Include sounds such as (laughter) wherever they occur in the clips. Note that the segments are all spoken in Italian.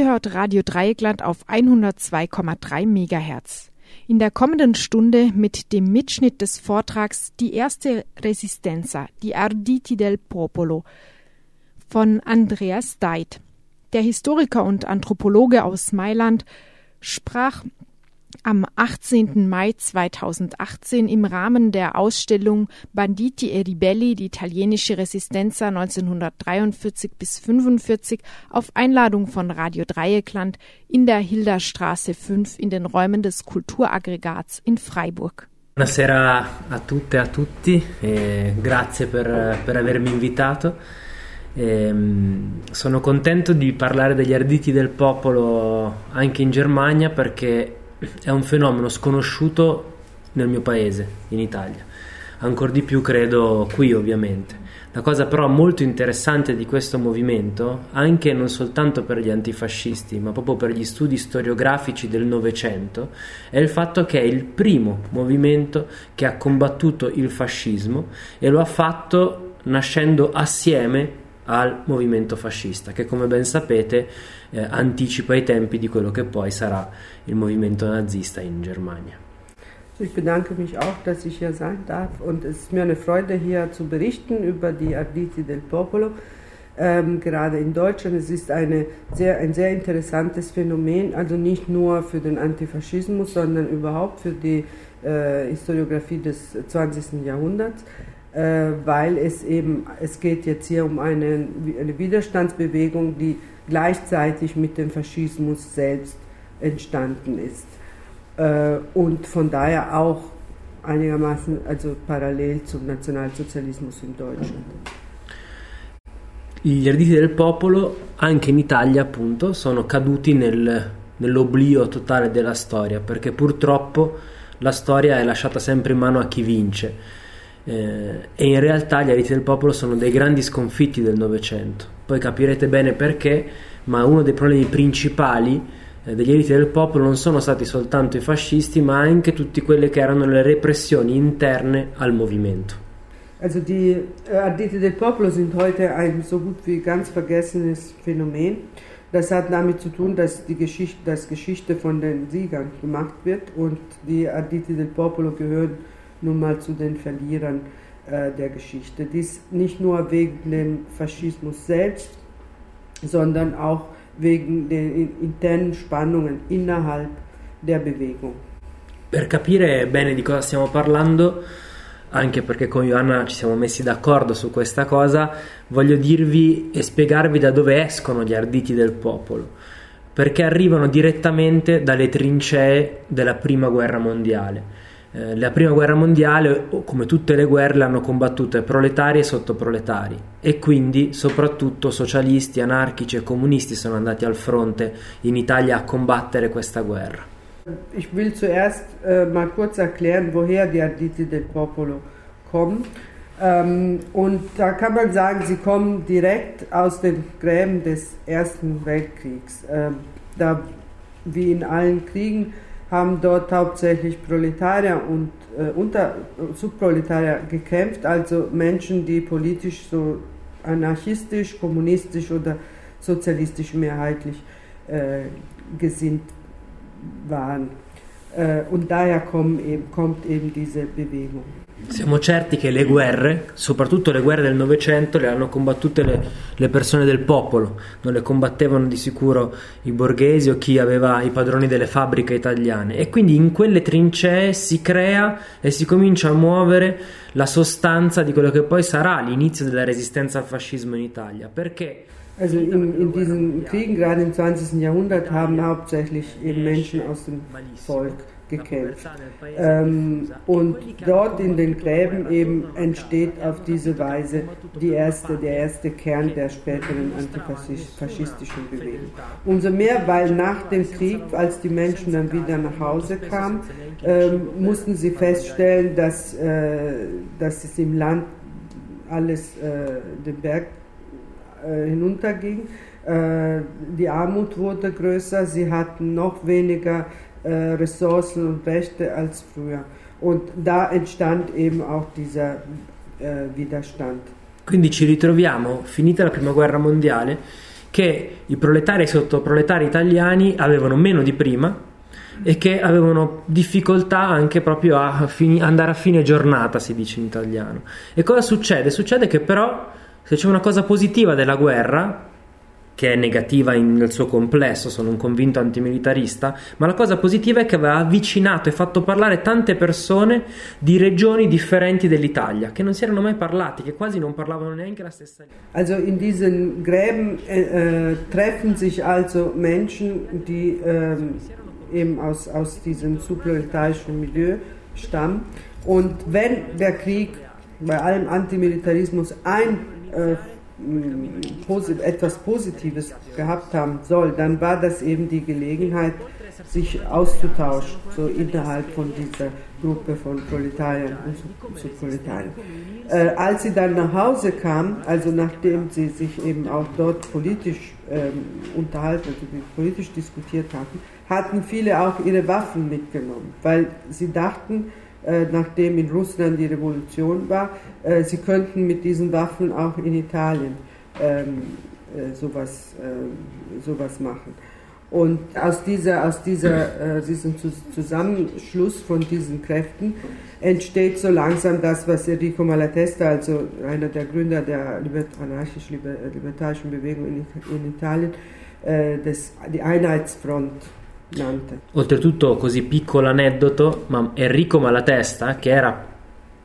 Ihr hört Radio Dreieckland auf 102,3 MHz. In der kommenden Stunde mit dem Mitschnitt des Vortrags Die erste Resistenza, die Arditi del Popolo von Andreas Deit. Der Historiker und Anthropologe aus Mailand sprach am 18. Mai 2018 im Rahmen der Ausstellung Banditi e Ribelli, die italienische Resistenza 1943 bis 45 auf Einladung von Radio Dreieckland in der Hilderstraße 5 in den Räumen des Kulturaggregats in Freiburg. Buonasera a tutte e a tutti, e grazie per, per avermi invitato. E, sono contento di parlare degli arditi del popolo anche in Germania perché è un fenomeno sconosciuto nel mio paese, in Italia. Ancora di più credo qui ovviamente. La cosa però molto interessante di questo movimento, anche non soltanto per gli antifascisti, ma proprio per gli studi storiografici del Novecento, è il fatto che è il primo movimento che ha combattuto il fascismo e lo ha fatto nascendo assieme al movimento fascista, che come ben sapete eh, anticipa i tempi di quello che poi sarà il movimento nazista in Germania. Ich bedanke mich auch, dass ich hier sein darf und es ist mir eine Freude, hier zu berichten über die Arditi del Popolo. Ähm, gerade in Deutschland. Es ist eine sehr, ein sehr interessantes Phänomen, also nicht nur für den Antifaschismus, sondern überhaupt für die äh, Historiografie des 20. Jahrhunderts. Äh, weil es eben, es geht jetzt hier um eine, eine Widerstandsbewegung, die gleichzeitig mit dem Faschismus selbst entstanden ist äh, und von daher auch einigermaßen also parallel zum Nazionalsozialismus in Deutschland. Gli arditi del popolo, anche in Italia appunto, sono caduti nel, nell'oblio totale della storia, perché purtroppo la storia è lasciata sempre in mano a chi vince eh, e in realtà gli Ariti del Popolo sono dei grandi sconfitti del Novecento. Poi capirete bene perché, ma uno dei problemi principali eh, degli Ariti del Popolo non sono stati soltanto i fascisti, ma anche tutte quelle che erano le repressioni interne al movimento. Also die äh, Ardite del Popolo sind heute ein so gut wie ganz vergessenes Phänomen. Das hat damit zu tun, dass die Geschichte, dass Geschichte von den Siegern gemacht wird und die Ardite del Popolo gehören nun mal zu den Verlierern äh, der Geschichte. Dies nicht nur wegen dem Faschismus selbst, sondern auch wegen den internen Spannungen innerhalb der Bewegung. Per capire bene di cosa stiamo parlando, anche perché con Johanna ci siamo messi d'accordo su questa cosa, voglio dirvi e spiegarvi da dove escono gli arditi del popolo, perché arrivano direttamente dalle trincee della prima guerra mondiale eh, la prima guerra mondiale, come tutte le guerre, l'hanno combattute proletari e sottoproletari e quindi soprattutto socialisti, anarchici e comunisti sono andati al fronte in Italia a combattere questa guerra. Ich will zuerst äh, mal kurz erklären, woher die Arditi del Popolo kommen. Ähm, und da kann man sagen, sie kommen direkt aus den Gräben des Ersten Weltkriegs. Ähm, da, wie in allen Kriegen, haben dort hauptsächlich Proletarier und äh, unter, Subproletarier gekämpft, also Menschen, die politisch so anarchistisch, kommunistisch oder sozialistisch mehrheitlich äh, gesinnt waren. Äh, und daher eben, kommt eben diese Bewegung. Siamo certi che le guerre, soprattutto le guerre del Novecento, le hanno combattute le, le, persone del popolo, non le combattevano di sicuro i borghesi o chi aveva i padroni delle fabbriche italiane. E quindi in quelle trincee si crea e si comincia a muovere la sostanza di quello che poi sarà l'inizio della resistenza al fascismo in Italia. Perché? Also in, in diesen Kriegen, gerade im 20. Jahrhundert, haben hauptsächlich eben Menschen aus dem Volk gekämpft. Ähm, und dort in den Gräben eben entsteht auf diese Weise die erste, der erste Kern der späteren antifaschistischen Bewegung. Umso mehr, weil nach dem Krieg, als die Menschen dann wieder nach Hause kamen, ähm, mussten sie feststellen, dass, äh, dass es im Land alles äh, den Berg äh, hinunterging. Äh, die Armut wurde größer, sie hatten noch weniger Ressourcen und Rechte als früher. Und da entstand eben auch dieser äh, Widerstand. Quindi ci ritroviamo, finita la prima guerra mondiale, che i proletari e i sottoproletari italiani avevano meno di prima e che avevano difficoltà anche proprio a fini, andare a fine giornata, si dice in italiano. E cosa succede? Succede che però se c'è una cosa positiva della guerra, che è negativa in, nel suo complesso, sono un convinto antimilitarista, ma la cosa positiva è che aveva avvicinato e fatto parlare tante persone di regioni differenti dell'Italia, che non si erano mai parlati, che quasi non parlavano neanche la stessa lingua. Also in diesen Gräben äh, treffen sich also Menschen, die äh, eben aus, aus diesem subproletarischen Milieu stammen. Und wenn der Krieg bei allem Antimilitarismus ein äh, etwas Positives gehabt haben soll, dann war das eben die Gelegenheit, sich auszutauschen, so innerhalb von dieser Gruppe von Proletariern und Subproletariern. Äh, als sie dann nach Hause kam, also nachdem sie sich eben auch dort politisch ähm, unterhalten, also politisch diskutiert hatten, hatten viele auch ihre Waffen mitgenommen, weil sie dachten, äh, nachdem in Russland die Revolution war, äh, sie könnten mit diesen Waffen auch in Italien ähm, äh, sowas, äh, sowas machen. Und aus, dieser, aus dieser, äh, diesem Zusammenschluss von diesen Kräften entsteht so langsam das, was Enrico Malatesta, also einer der Gründer der anarchisch-libertarischen Bewegung in, Italien, das, die Einheitsfront nannte. Oltretutto, così piccolo aneddoto, ma Enrico Malatesta, che era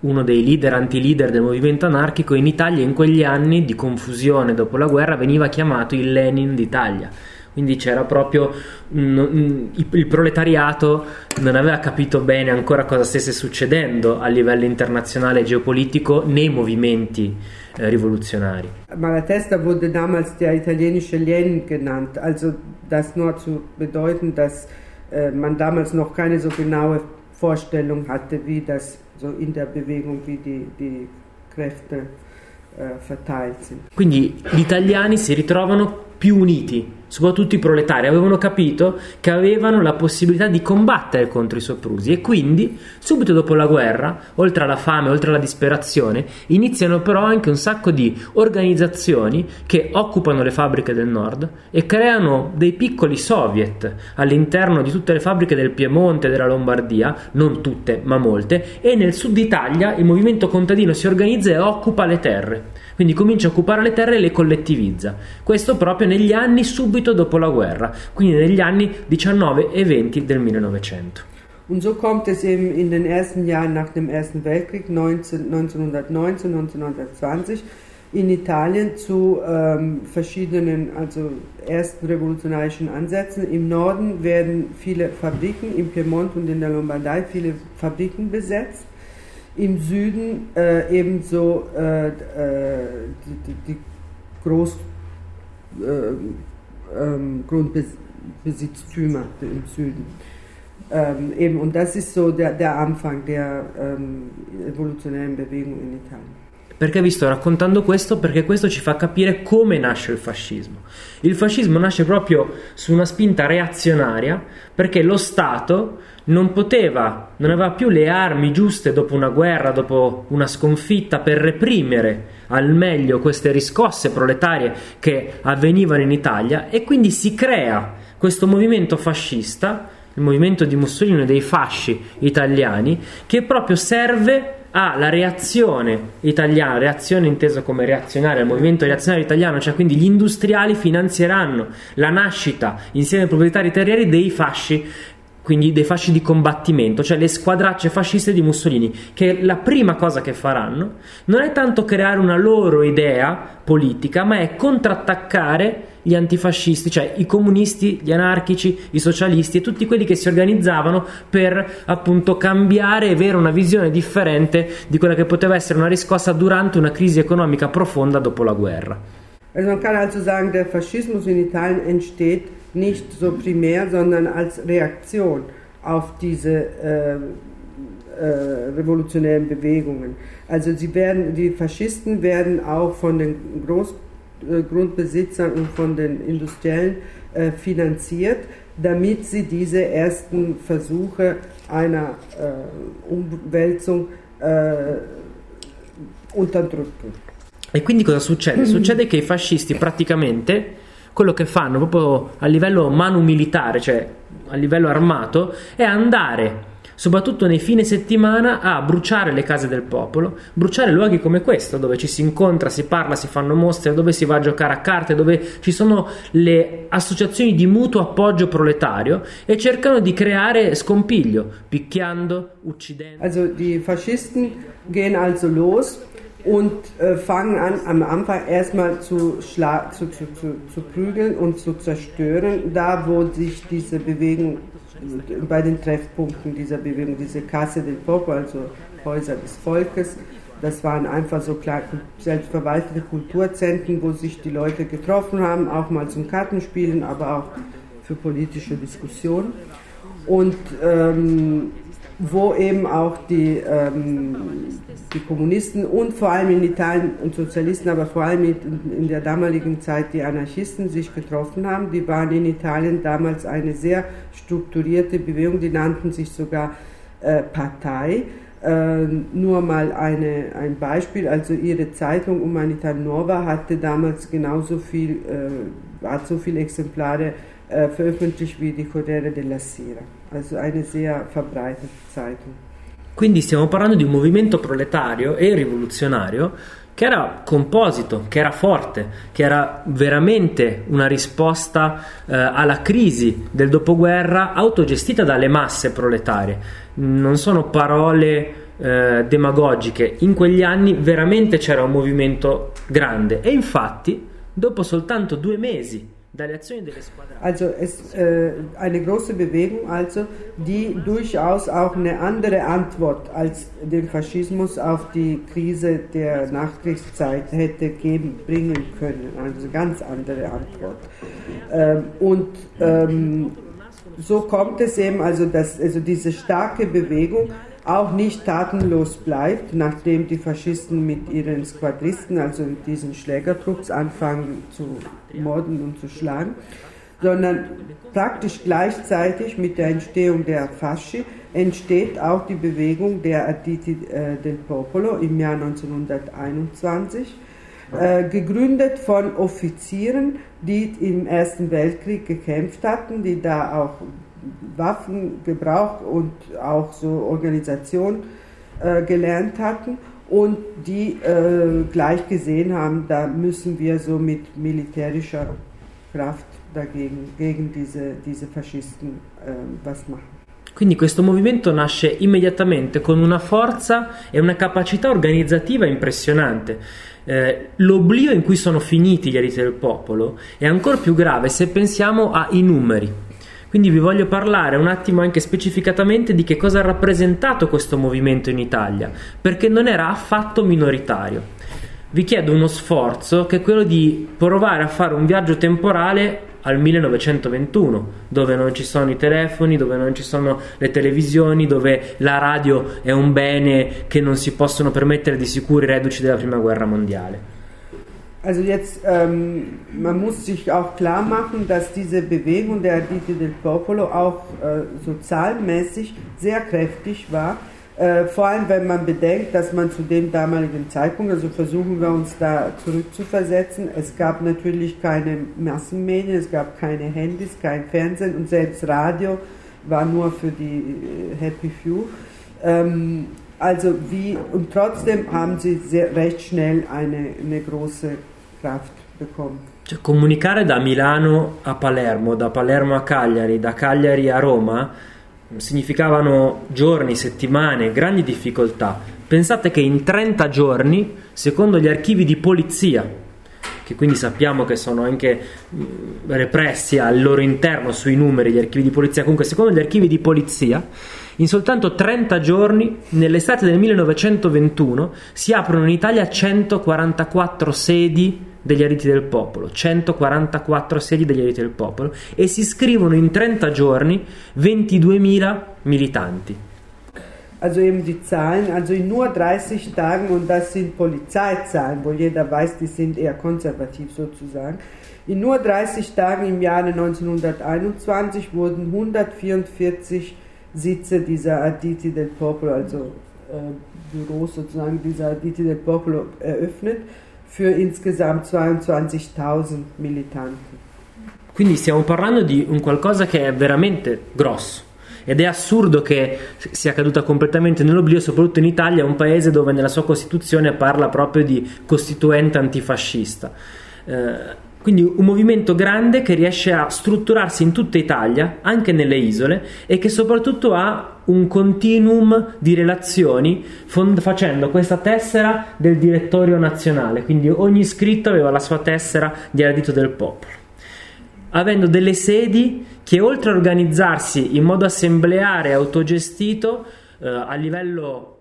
uno dei leader anti-leader del movimento anarchico, in Italia in quegli anni di confusione dopo la guerra veniva chiamato il Lenin d'Italia quindi c'era proprio un, il, proletariato non aveva capito bene ancora cosa stesse succedendo a livello internazionale geopolitico nei movimenti äh, rivoluzionari. Malatesta wurde damals der italienische Lenin genannt, also das nur zu bedeuten, dass äh, man damals noch keine so genaue Vorstellung hatte, wie das so in der Bewegung, wie die, die Kräfte äh, verteilt sind. Quindi gli italiani si ritrovano più uniti, soprattutto i proletari, avevano capito che avevano la possibilità di combattere contro i soprusi e quindi, subito dopo la guerra, oltre alla fame, oltre alla disperazione, iniziano però anche un sacco di organizzazioni che occupano le fabbriche del nord e creano dei piccoli soviet all'interno di tutte le fabbriche del Piemonte della Lombardia, non tutte, ma molte, e nel sud Italia il movimento contadino si organizza e occupa le terre. Quindi comincia a occupare le terre e le collettivizza. Questo proprio negli anni subito dopo la guerra, quindi negli anni 19 e 20 del 1900. Und so kommt es eben in den ersten Jahren nach dem Ersten Weltkrieg, 19, 1919, 1920, in Italien zu ähm, verschiedenen, also ersten revolutionärischen Ansätzen. Im Norden werden viele Fabriken, im Piemont und in der Lombardei viele Fabriken besetzt im Süden äh, ebenso äh, äh, die, die, Groß, äh, ähm, Grundbesitztümer im Süden. Ähm, eben, und das ist so der, der Anfang der ähm, evolutionären Bewegung in Italien. Perché vi sto raccontando questo? Perché questo ci fa capire come nasce il fascismo. Il fascismo nasce proprio su una spinta reazionaria perché lo Stato non poteva, non aveva più le armi giuste dopo una guerra, dopo una sconfitta per reprimere al meglio queste riscosse proletarie che avvenivano in Italia e quindi si crea questo movimento fascista, il movimento di Mussolini e dei fasci italiani, che proprio serve alla reazione italiana, reazione intesa come reazionaria al movimento reazionario italiano, cioè quindi gli industriali finanzieranno la nascita insieme ai proprietari terrieri dei fasci quindi dei fasci di combattimento, cioè le squadracce fasciste di Mussolini, che la prima cosa che faranno non è tanto creare una loro idea politica, ma è contrattaccare gli antifascisti, cioè i comunisti, gli anarchici, i socialisti e tutti quelli che si organizzavano per appunto cambiare e avere una visione differente di quella che poteva essere una riscossa durante una crisi economica profonda dopo la guerra. Also man kann also sagen, der Faschismus in Italien entsteht nicht so primär, sondern als Reaktion auf diese äh, äh, revolutionären Bewegungen. Also sie werden, die Faschisten werden auch von den Großgrundbesitzern und von den Industriellen äh, finanziert, damit sie diese ersten Versuche einer äh, Umwälzung äh, unterdrücken. E quindi cosa succede? Succede che i fascisti praticamente quello che fanno proprio a livello manu militare, cioè a livello armato, è andare soprattutto nei fine settimana, a bruciare le case del popolo, bruciare luoghi come questo, dove ci si incontra, si parla, si fanno mostre, dove si va a giocare a carte, dove ci sono le associazioni di mutuo appoggio proletario e cercano di creare scompiglio, picchiando, uccidendo. Also die Faschisten gehen also los und äh, fangen an, am Anfang erstmal zu, zu, zu, zu, prügeln und zu zerstören, da wo sich diese Bewegung bei den Treffpunkten dieser Bewegung, diese Kasse del Popolo, also Häuser des Volkes, das waren einfach so klar selbstverwaltete Kulturzentren, wo sich die Leute getroffen haben, auch mal zum Kartenspielen, aber auch für politische Diskussionen. Und ähm, wo eben auch die, ähm, die Kommunisten und vor allem in Italien und Sozialisten, aber vor allem in, der damaligen Zeit die Anarchisten sich getroffen haben. Die waren in Italien damals eine sehr strukturierte Bewegung, die nannten sich sogar äh, Partei. Äh, nur mal eine, ein Beispiel, also ihre Zeitung Umanità Nova hatte damals genauso viel, äh, hat so viele Exemplare äh, veröffentlicht wie die Corriere della Sera, also eine sehr verbreitete Zeitung. Quindi stiamo parlando di un movimento proletario e rivoluzionario che era composito, che era forte, che era veramente una risposta eh, alla crisi del dopoguerra autogestita dalle masse proletarie. Non sono parole eh, demagogiche, in quegli anni veramente c'era un movimento grande e infatti dopo soltanto due mesi Also es äh, eine große Bewegung, also die durchaus auch eine andere Antwort als den Faschismus auf die Krise der Nachkriegszeit hätte geben bringen können, also ganz andere Antwort. Ähm, und ähm, so kommt es eben, also dass also diese starke Bewegung auch nicht tatenlos bleibt, nachdem die Faschisten mit ihren Squadristen, also diesen Schlägertrupps, anfangen zu morden und zu schlagen, sondern praktisch gleichzeitig mit der Entstehung der Fasci entsteht auch die Bewegung der Arditi äh, del Popolo im Jahr 1921, äh, gegründet von Offizieren, die im Ersten Weltkrieg gekämpft hatten, die da auch Waffen gebraucht und auch so Organisation äh, gelernt hatten und die äh, gleich gesehen haben, da müssen wir so mit militärischer Kraft dagegen, gegen diese, diese Faschisten äh, was machen. Quindi questo movimento nasce immediatamente con una forza e una capacità organizzativa impressionante. Eh, l'oblio in cui sono finiti gli ariti del popolo è ancora più grave se pensiamo ai numeri. Quindi vi voglio parlare un attimo anche specificatamente di che cosa ha rappresentato questo movimento in Italia, perché non era affatto minoritario. Vi chiedo uno sforzo che è quello di provare a fare un viaggio temporale al 1921, dove non ci sono i telefoni, dove non ci sono le televisioni, dove la radio è un bene che non si possono permettere di sicuro i reduci della prima guerra mondiale. Also jetzt, ähm, man muss sich auch klar machen, dass diese Bewegung der Arditi del Popolo auch äh, so zahlenmäßig sehr kräftig war. Äh, vor allem, wenn man bedenkt, dass man zu dem damaligen Zeitpunkt, also versuchen wir uns da zurückzuversetzen, es gab natürlich keine Massenmedien, es gab keine Handys, kein Fernsehen und selbst Radio war nur für die äh, Happy Few. Ähm, also wie, und trotzdem haben sie sehr, recht schnell eine, eine große Kraft bekommen. Cioè, comunicare da Milano a Palermo, da Palermo a Cagliari, da Cagliari a Roma significavano giorni, settimane, grandi difficoltà. Pensate che in 30 giorni, secondo gli archivi di polizia, che quindi sappiamo che sono anche repressi al loro interno sui numeri gli archivi di polizia, comunque secondo gli archivi di polizia, in soltanto 30 giorni, nell'estate del 1921, si aprono in Italia 144 sedi degli Ariti del Popolo, 144 sedi degli Ariti del Popolo e si iscrivono in 30 giorni 22.000 militanti. Also eben die Zahlen, also in nur 30 Tagen, und das sind Polizeizahlen, wo jeder weiß, die sind eher konservativ sozusagen. In nur 30 Tagen im Jahre 1921 wurden 144 Sitze dieser Aditi del Popolo, also äh, Büros sozusagen dieser Aditi del Popolo eröffnet für insgesamt 22.000 Militanten. Quindi stiamo parlando di un qualcosa che è veramente grosso. Ed è assurdo che sia caduta completamente nell'oblio, soprattutto in Italia, un paese dove nella sua Costituzione parla proprio di costituente antifascista. Eh, quindi un movimento grande che riesce a strutturarsi in tutta Italia, anche nelle isole, e che soprattutto ha un continuum di relazioni fond- facendo questa tessera del direttorio nazionale. Quindi ogni iscritto aveva la sua tessera di ardito del popolo. Avendo delle sedi che oltre a organizzarsi in modo assembleare e autogestito eh, a livello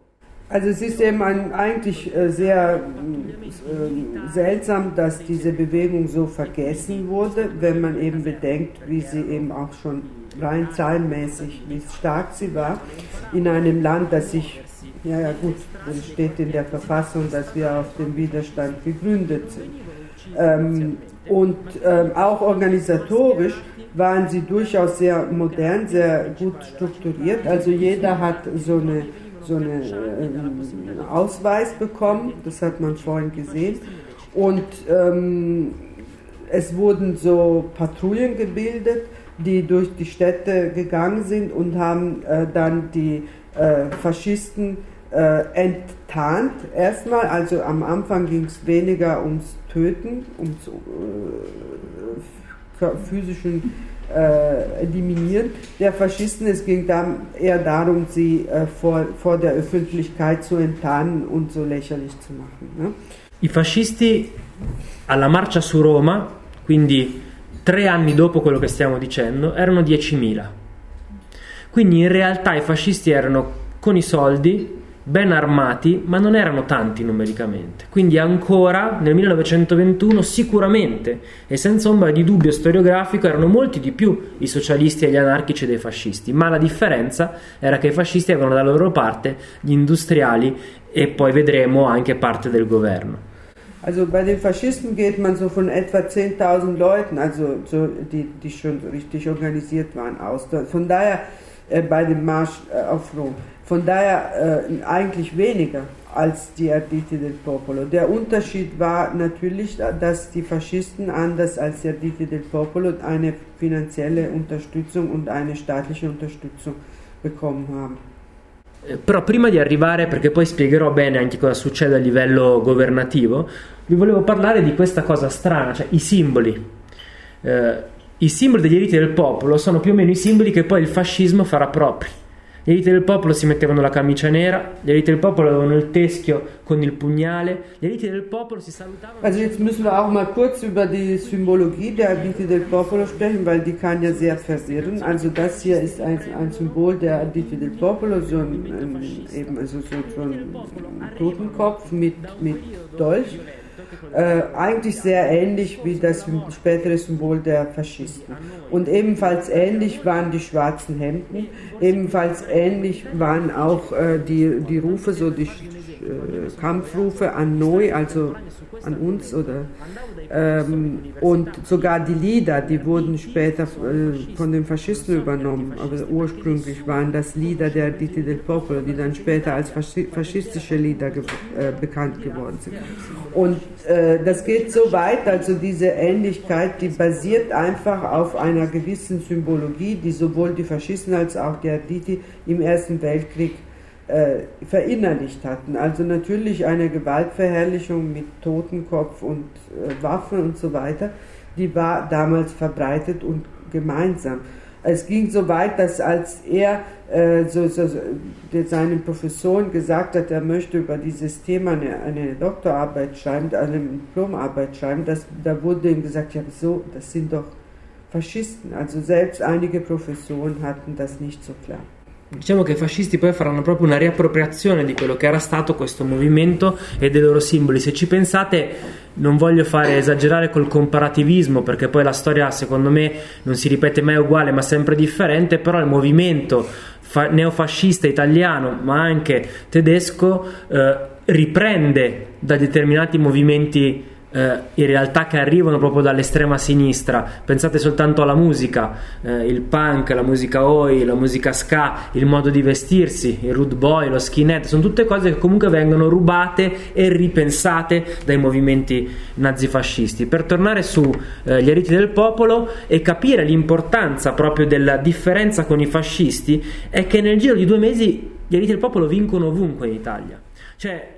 Also es ist eben ein, eigentlich äh, sehr äh, seltsam, dass diese Bewegung so vergessen wurde, wenn man eben bedenkt, wie sie eben auch schon rein zahlenmäßig, wie stark sie war, in einem Land, das sich, ja ja gut, es steht in der Verfassung, dass wir auf dem Widerstand gegründet sind. Ähm, und ähm, auch organisatorisch waren sie durchaus sehr modern, sehr gut strukturiert. Also jeder hat so eine so einen äh, Ausweis bekommen, das hat man vorhin gesehen. Und ähm, es wurden so Patrouillen gebildet, die durch die Städte gegangen sind und haben äh, dann die äh, Faschisten äh, enttarnt. Erstmal, also am Anfang ging es weniger ums Töten, ums äh, physischen äh, eliminieren der Faschisten. Es ging dann eher darum, sie äh, vor, vor der Öffentlichkeit zu enttarnen und so lächerlich zu machen. Ne? I fascisti alla marcia su Roma, quindi tre anni dopo quello che stiamo dicendo, erano 10.000. Quindi in realtà i fascisti erano con i soldi ben armati, ma non erano tanti numericamente. Quindi ancora nel 1921 sicuramente e senza ombra di dubbio storiografico erano molti di più i socialisti e gli anarchici dei fascisti, ma la differenza era che i fascisti avevano dalla loro parte gli industriali e poi vedremo anche parte del governo. Also bei den Faschisten geht man so von etwa 10.000 Leuten, also so, die, die schon richtig organisiert waren, aus. Von daher äh, bei dem Marsch äh, auf Rom. Von daher äh, eigentlich weniger als die Arditi del Popolo. Der Unterschied war natürlich, dass die Faschisten anders als die Arditi del Popolo eine finanzielle Unterstützung und eine staatliche Unterstützung bekommen haben. Però prima di arrivare, perché poi spiegherò bene anche cosa succede a livello governativo, vi volevo parlare di questa cosa strana, cioè i simboli. Eh, I simboli degli diritti del popolo sono più o meno i simboli che poi il fascismo farà propri. Gli elite del popolo si mettevano la camicia nera, gli elite del popolo avevano il teschio con il pugnale, gli elite del popolo si salutavano. Also jetzt müssen wir auch mal kurz über die Symbologie der Elite del Popolo sprechen, weil die kann ja sehr versirren. Also das hier ist ein, ein Symbol der Elite del Popolo, so ein, ein eben also so, so ein Totenkopf mit, mit Dolch. Äh, eigentlich sehr ähnlich wie das spätere Symbol der Faschisten. Und ebenfalls ähnlich waren die schwarzen Hemden, ebenfalls ähnlich waren auch äh, die, die Rufe, so die äh, Kampfrufe an Noi, also an uns oder ähm, und sogar die Lieder, die wurden später äh, von den Faschisten übernommen, aber ursprünglich waren das Lieder der Diti del Popolo, die dann später als faschistische Lieder ge äh, bekannt geworden sind. Und äh, das geht so weit, also diese Ähnlichkeit, die basiert einfach auf einer gewissen Symbologie, die sowohl die Faschisten als auch die Arditi im Ersten Weltkrieg äh, verinnerlicht hatten. Also natürlich eine Gewaltverherrlichung mit Totenkopf und äh, Waffen und so weiter, die war damals verbreitet und gemeinsam. Es ging so weit, dass als er äh, so, so, seinen Professoren gesagt hat, er möchte über dieses Thema eine, eine Doktorarbeit schreiben, eine Diplomarbeit schreiben, dass, da wurde ihm gesagt, ja so, das sind doch Faschisten. Also selbst einige Professoren hatten das nicht so klar. Diciamo che i fascisti poi faranno proprio una riappropriazione di quello che era stato questo movimento e dei loro simboli. Se ci pensate, non voglio fare esagerare col comparativismo, perché poi la storia, secondo me, non si ripete mai uguale, ma sempre differente. Però il movimento fa- neofascista italiano, ma anche tedesco, eh, riprende da determinati movimenti eh, in realtà che arrivano proprio dall'estrema sinistra. Pensate soltanto alla musica, eh, il punk, la musica oi, la musica ska, il modo di vestirsi, il rude boy, lo skinhead, sono tutte cose che comunque vengono rubate e ripensate dai movimenti nazifascisti. Per tornare sugli eh, eriti del popolo e capire l'importanza proprio della differenza con i fascisti, è che nel giro di due mesi gli eriti del popolo vincono ovunque in Italia. Cioè,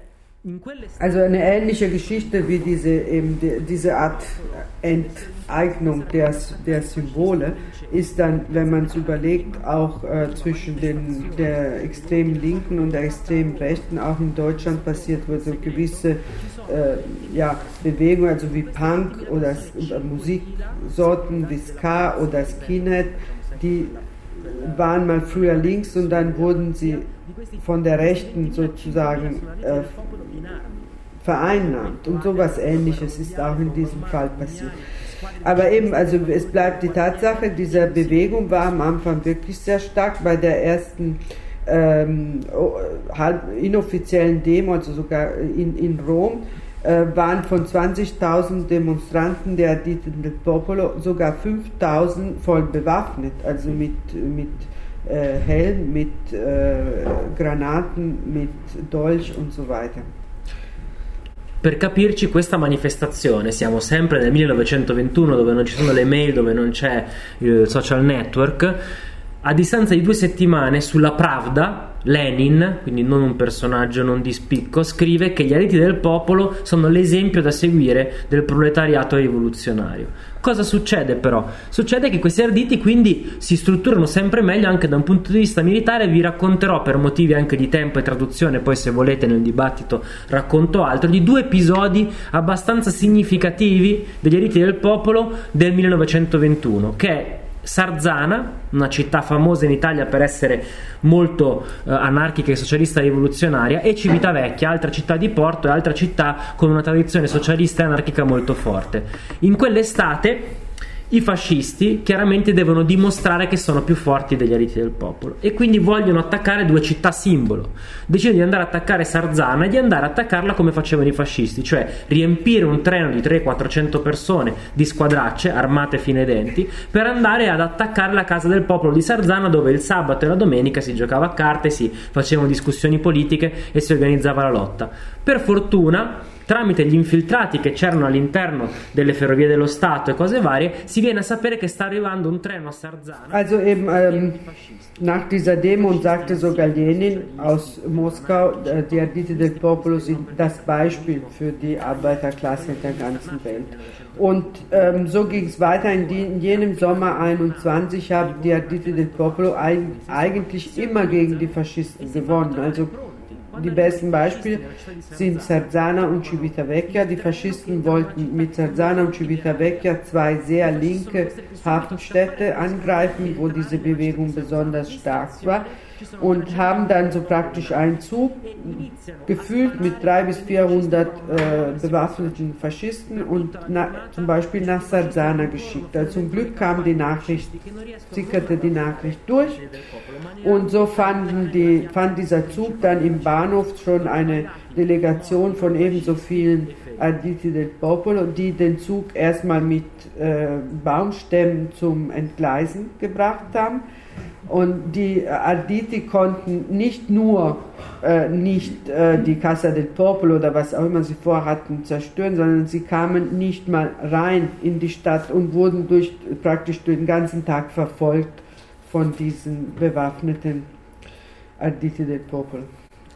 Also eine ähnliche Geschichte wie diese, eben die, diese Art Enteignung der, der Symbole ist dann, wenn man es überlegt, auch äh, zwischen den, der extremen Linken und der extremen Rechten. Auch in Deutschland passiert, wo so gewisse äh, ja, Bewegungen, also wie Punk oder äh, Musiksorten wie Ska oder Skinhead, die waren mal früher links und dann wurden sie von der Rechten sozusagen äh, vereinnahmt. Und sowas ähnliches ist auch in diesem Fall passiert. Aber eben, also es bleibt die Tatsache, diese Bewegung war am Anfang wirklich sehr stark. Bei der ersten ähm, inoffiziellen Demo, also sogar in, in Rom, äh, waren von 20.000 Demonstranten der Dite del Popolo sogar 5.000 voll bewaffnet, also mit, mit äh, Helm, mit äh, Granaten, mit Dolch und so weiter. Per capirci questa manifestazione, siamo sempre nel 1921 dove non ci sono le mail, dove non c'è il social network, a distanza di due settimane sulla Pravda Lenin, quindi non un personaggio non di spicco, scrive che gli ariti del popolo sono l'esempio da seguire del proletariato rivoluzionario. Cosa succede però? Succede che questi arditi quindi si strutturano sempre meglio anche da un punto di vista militare, vi racconterò per motivi anche di tempo e traduzione, poi se volete nel dibattito racconto altro, di due episodi abbastanza significativi degli ariti del popolo del 1921, che è Sarzana, una città famosa in Italia per essere molto eh, anarchica e socialista rivoluzionaria, e Civitavecchia, altra città di porto e altra città con una tradizione socialista e anarchica molto forte. In quell'estate i fascisti chiaramente devono dimostrare che sono più forti degli ariti del popolo e quindi vogliono attaccare due città simbolo. Decidono di andare a attaccare Sarzana e di andare a attaccarla come facevano i fascisti, cioè riempire un treno di 300-400 persone di squadracce armate fine ai denti per andare ad attaccare la casa del popolo di Sarzana dove il sabato e la domenica si giocava a carte, si facevano discussioni politiche e si organizzava la lotta. Per fortuna tramite gli infiltrati che c'erano all'interno delle ferrovie dello Stato e cose varie, si viene a sapere che sta arrivando un treno a Sarzana. Also eben ähm, nach dieser Demo sagte sogar Lenin aus Moskau, äh, die Ardite del Popolo sind das Beispiel für die Arbeiterklasse der ganzen Welt. Und ähm, so ging es weiter. In, die, in, jenem Sommer 21 haben die Ardite del Popolo ein, eigentlich immer gegen die Faschisten gewonnen. Also die besten Beispiele sind Sarzana und Civitavecchia. Die Faschisten wollten mit Sarzana und Civitavecchia zwei sehr linke Hafenstädte angreifen, wo diese Bewegung besonders stark war und haben dann so praktisch einen Zug gefüllt mit 300 bis 400 äh, bewaffneten Faschisten und na, zum Beispiel nach Sarzana geschickt. Also zum Glück kam die Nachricht, sickerte die Nachricht durch und so fanden die, fand dieser Zug dann im Bahnhof schon eine Delegation von ebenso vielen Arditi del Popolo, die den Zug erstmal mit äh, Baumstämmen zum Entgleisen gebracht haben und die Arditi konnten nicht nur äh, nicht äh, die Casa del Popolo oder was auch immer sie vorhatten zerstören, sondern sie kamen nicht mal rein in die Stadt und wurden durch, praktisch den ganzen Tag verfolgt von diesen bewaffneten Arditi del Popolo.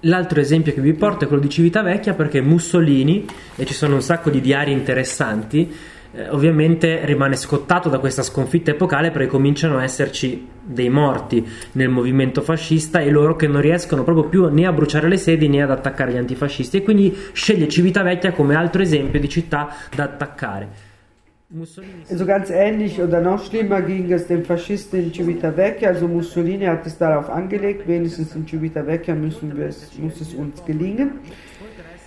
L'altro esempio che vi porto è quello di Civitavecchia perché Mussolini, e ci sono un sacco di diari interessanti, eh, ovviamente rimane scottato da questa sconfitta epocale perché cominciano a esserci dei morti nel movimento fascista e loro che non riescono proprio più né a bruciare le sedi né ad attaccare gli antifascisti e quindi sceglie Civitavecchia come altro esempio di città da attaccare. Also ganz ähnlich oder noch schlimmer ging es den Faschisten in Civitavecchia. Also Mussolini hat es darauf angelegt, wenigstens in Civitavecchia müssen wir es, muss es uns gelingen.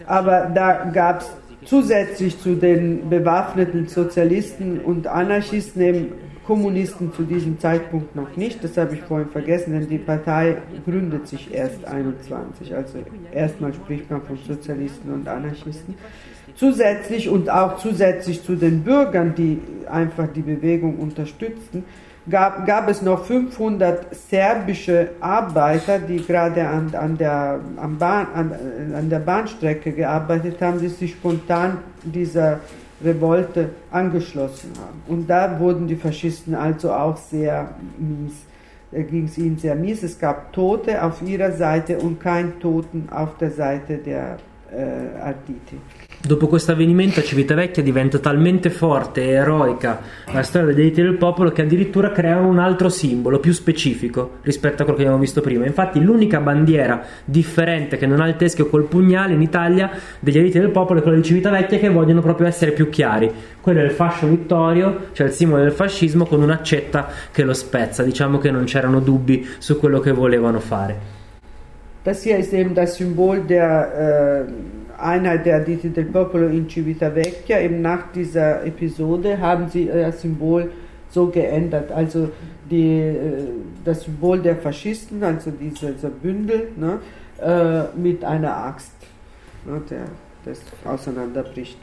Aber da gab es zusätzlich zu den bewaffneten Sozialisten und Anarchisten eben Kommunisten zu diesem Zeitpunkt noch nicht. Das habe ich vorhin vergessen, denn die Partei gründet sich erst 21. Also erstmal spricht man von Sozialisten und Anarchisten. Zusätzlich und auch zusätzlich zu den Bürgern, die einfach die Bewegung unterstützten, gab, gab es noch 500 serbische Arbeiter, die gerade an, an, der, am Bahn, an, an der Bahnstrecke gearbeitet haben, die sich spontan dieser Revolte angeschlossen haben. Und da wurden die Faschisten also auch sehr mies, äh, ging es ihnen sehr mies. Es gab Tote auf ihrer Seite und kein Toten auf der Seite der äh, Arditi. Dopo questo avvenimento Civitavecchia diventa talmente forte e eroica la storia degli diritti del popolo che addirittura creano un altro simbolo più specifico rispetto a quello che abbiamo visto prima. Infatti l'unica bandiera differente che non ha il teschio col pugnale in Italia degli diritti del popolo è quella di Civitavecchia che vogliono proprio essere più chiari. Quello è il fascio vittorio, cioè il simbolo del fascismo con un'accetta che lo spezza. Diciamo che non c'erano dubbi su quello che volevano fare. Das hier ist eben das Symbol der äh Einheit der Dite del Popolo in Civitavecchia. Eben nach dieser Episode haben sie das Symbol so geändert. Also die, äh, das Symbol der Faschisten, also dieser Bündel ne, äh, mit einer Axt, ne, der das auseinanderbricht.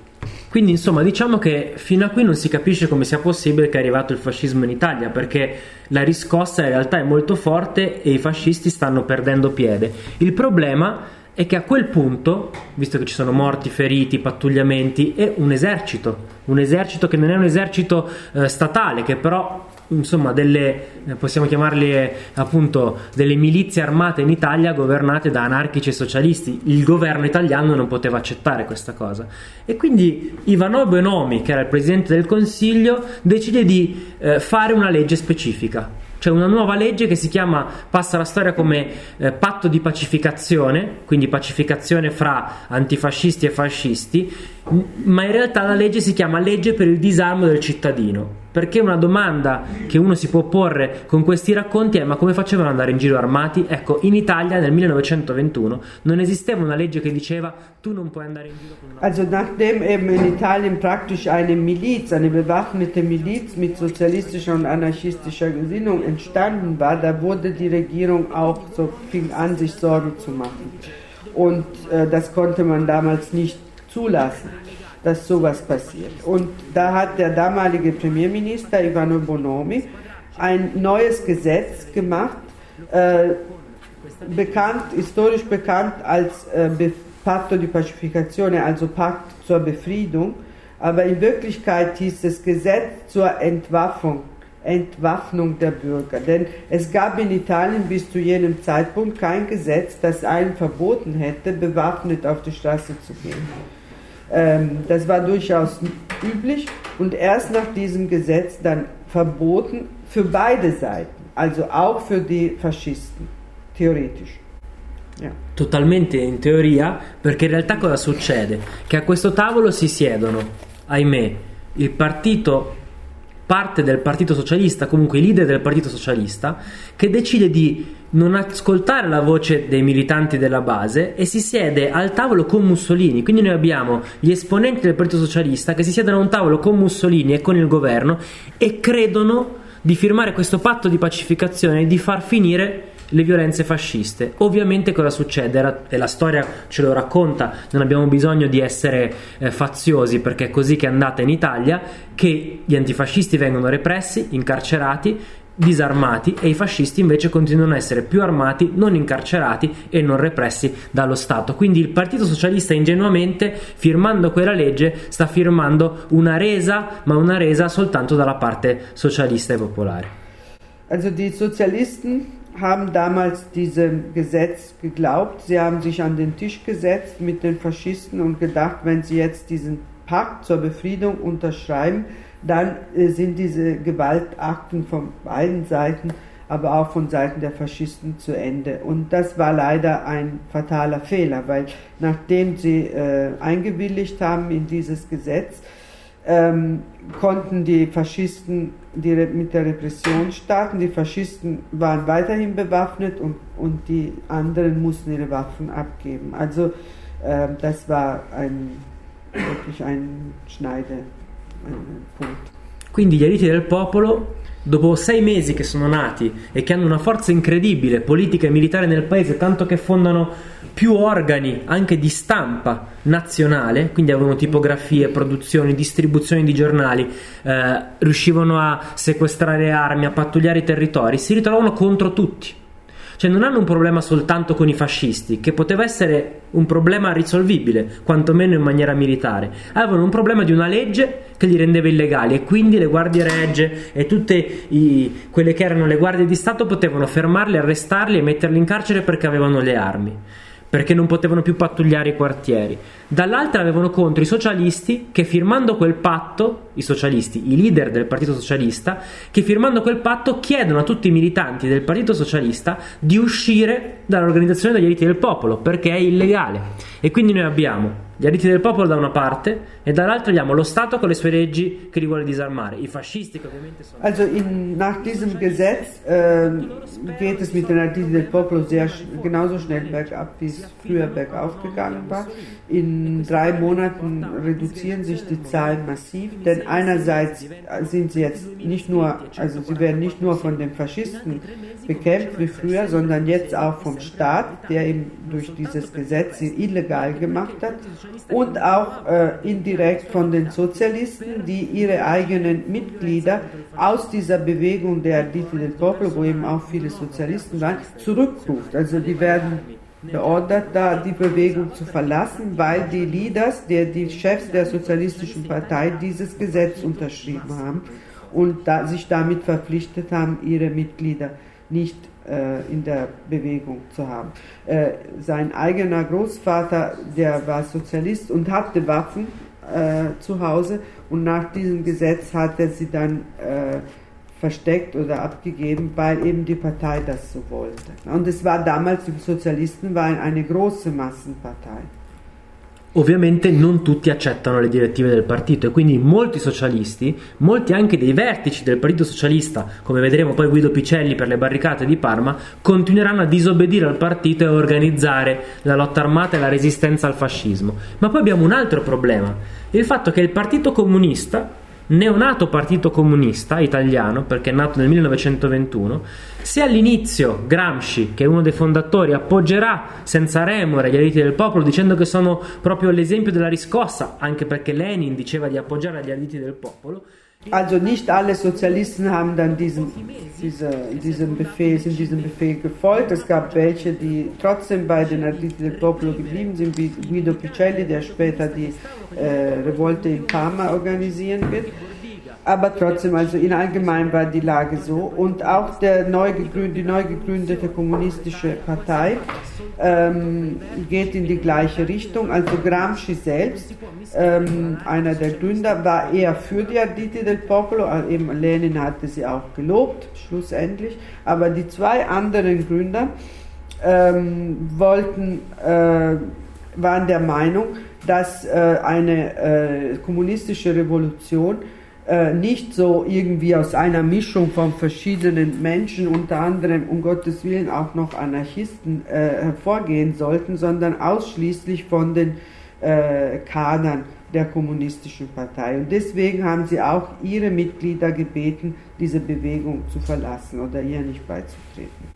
Quindi insomma diciamo che fino a qui non si capisce come sia possibile che è arrivato il fascismo in Italia perché la riscossa in realtà è molto forte e i fascisti stanno perdendo piede. Il problema è che a quel punto, visto che ci sono morti, feriti, pattugliamenti, è un esercito, un esercito che non è un esercito eh, statale, che però insomma delle eh, possiamo chiamarle appunto delle milizie armate in Italia governate da anarchici e socialisti. Il governo italiano non poteva accettare questa cosa. E quindi Ivano Bonomi che era il presidente del consiglio decide di eh, fare una legge specifica c'è una nuova legge che si chiama, passa la storia come eh, patto di pacificazione, quindi pacificazione fra antifascisti e fascisti, ma in realtà la legge si chiama legge per il disarmo del cittadino. Perché una domanda che uno si può porre con questi racconti è: ma come facevano ad andare in giro armati? Ecco, in Italia nel 1921 non esisteva una legge che diceva tu non puoi andare in giro con una. Also, nachdem eben in Italien praktisch eine Miliz, eine bewaffnete Miliz mit sozialistischer und anarchistischer Gesinnung entstanden war, da wurde die Regierung auch so fing an, sich Sorgen zu machen. Und äh, das konnte man damals nicht zulassen dass sowas passiert. Und da hat der damalige Premierminister Ivano Bonomi ein neues Gesetz gemacht, äh, bekannt, historisch bekannt als äh, Patto di Pacificazione, also Pakt zur Befriedung, aber in Wirklichkeit hieß es Gesetz zur Entwaffnung, Entwaffnung der Bürger. Denn es gab in Italien bis zu jenem Zeitpunkt kein Gesetz, das einen verboten hätte, bewaffnet auf die Straße zu gehen. Ähm, das war durchaus üblich und erst nach diesem Gesetz dann verboten für beide Seiten, also auch für die Faschisten, theoretisch. Totalmente in teoria, perché in realtà cosa succede? Che a questo tavolo si siedono, ahimè, il partito parte del Partito Socialista, comunque i leader del Partito Socialista, che decide di non ascoltare la voce dei militanti della base e si siede al tavolo con Mussolini. Quindi noi abbiamo gli esponenti del Partito Socialista che si siedono a un tavolo con Mussolini e con il governo e credono di firmare questo patto di pacificazione e di far finire le violenze fasciste. Ovviamente cosa succede? E la storia ce lo racconta, non abbiamo bisogno di essere eh, faziosi perché è così che è andata in Italia, che gli antifascisti vengono repressi, incarcerati, disarmati e i fascisti invece continuano a essere più armati, non incarcerati e non repressi dallo Stato. Quindi il Partito Socialista ingenuamente, firmando quella legge, sta firmando una resa, ma una resa soltanto dalla parte socialista e popolare. Also die Sozialisten haben damals diesem Gesetz geglaubt. Sie haben sich an den Tisch gesetzt mit den Faschisten und gedacht, wenn sie jetzt diesen Pakt zur Befriedung unterschreiben, dann äh, sind diese Gewaltakten von beiden Seiten, aber auch von Seiten der Faschisten zu Ende. Und das war leider ein fataler Fehler, weil nachdem sie äh, eingewilligt haben in dieses Gesetz, ähm, konnten die Faschisten die, mit der Repression starten. Die Faschisten waren weiterhin bewaffnet und, und die anderen mussten ihre Waffen abgeben. Also äh, das war ein, wirklich ein Schneidepunkt. Quindi gli eliti del popolo dopo sei mesi che sono nati e che hanno una forza incredibile politica e militare nel paese, tanto che fondano più organi anche di stampa nazionale, quindi avevano tipografie, produzioni, distribuzioni di giornali, eh, riuscivano a sequestrare armi, a pattugliare i territori, si ritrovano contro tutti. Cioè non hanno un problema soltanto con i fascisti, che poteva essere un problema risolvibile, quantomeno in maniera militare. Avevano un problema di una legge che li rendeva illegali e quindi le guardie regge e tutte i, quelle che erano le guardie di Stato potevano fermarli, arrestarli e metterli in carcere perché avevano le armi perché non potevano più pattugliare i quartieri. Dall'altra avevano contro i socialisti che firmando quel patto, i socialisti, i leader del Partito Socialista, che firmando quel patto chiedono a tutti i militanti del Partito Socialista di uscire dall'organizzazione degli diritti del popolo perché è illegale. E quindi noi abbiamo gli diritti del popolo da una parte e dall'altra abbiamo lo Stato con le sue leggi che li vuole disarmare, i fascisti che ovviamente sono... Also in, nach diesem Gesetz äh, geht es mit den Diritti del Popolo sehr, genauso schnell bergab, wie es früher bergauf gegangen war. In drei Monaten reduzieren sich die Zahlen massiv, denn einerseits sind sie jetzt nicht nur, also sie werden nicht nur von den Faschisten bekämpft wie früher, sondern jetzt auch vom Staat, der eben durch dieses Gesetz sie illegal gemacht hat und auch äh, indirekt von den Sozialisten, die ihre eigenen Mitglieder aus dieser Bewegung der Diti del Popolo, wo eben auch viele Sozialisten waren, zurückruft. Also die werden beordert, da die Bewegung zu verlassen, weil die Leaders, der, die Chefs der Sozialistischen Partei dieses Gesetz unterschrieben haben und da, sich damit verpflichtet haben, ihre Mitglieder nicht in der Bewegung zu haben. Äh, sein eigener Großvater, der war Sozialist und hatte Waffen äh, zu Hause und nach diesem Gesetz hat er sie dann äh, versteckt oder abgegeben, weil eben die Partei das so wollte. Und es war damals, die Sozialisten waren eine große Massenpartei. Ovviamente non tutti accettano le direttive del partito e quindi molti socialisti, molti anche dei vertici del Partito Socialista, come vedremo poi Guido Picelli per le barricate di Parma, continueranno a disobbedire al partito e a organizzare la lotta armata e la resistenza al fascismo. Ma poi abbiamo un altro problema, il fatto che il Partito Comunista neonato Partito Comunista italiano, perché è nato nel 1921, se all'inizio Gramsci, che è uno dei fondatori, appoggerà senza remore gli diritti del popolo dicendo che sono proprio l'esempio della riscossa, anche perché Lenin diceva di appoggiare gli diritti del popolo, Also nicht alle Sozialisten haben dann diesem, diese, diesem Befehl, sind diesem Befehl gefolgt. Es gab welche, die trotzdem bei den Arditi del Popolo geblieben sind, wie Guido Picelli, der später die äh, Revolte in Parma organisieren wird aber trotzdem, also in allgemein war die Lage so. Und auch der neu die neu gegründete kommunistische Partei ähm, geht in die gleiche Richtung. Also Gramsci selbst, ähm, einer der Gründer, war eher für die Arditi del Popolo, also eben Lenin hatte sie auch gelobt, schlussendlich. Aber die zwei anderen Gründer ähm, wollten, äh, waren der Meinung, dass äh, eine äh, kommunistische Revolution äh, nicht so irgendwie aus einer Mischung von verschiedenen Menschen, unter anderem um Gottes Willen auch noch Anarchisten, äh, hervorgehen sollten, sondern ausschließlich von den äh, Kadern der kommunistischen Partei. Und deswegen haben sie auch ihre Mitglieder gebeten, diese Bewegung zu verlassen oder ihr nicht beizutreten.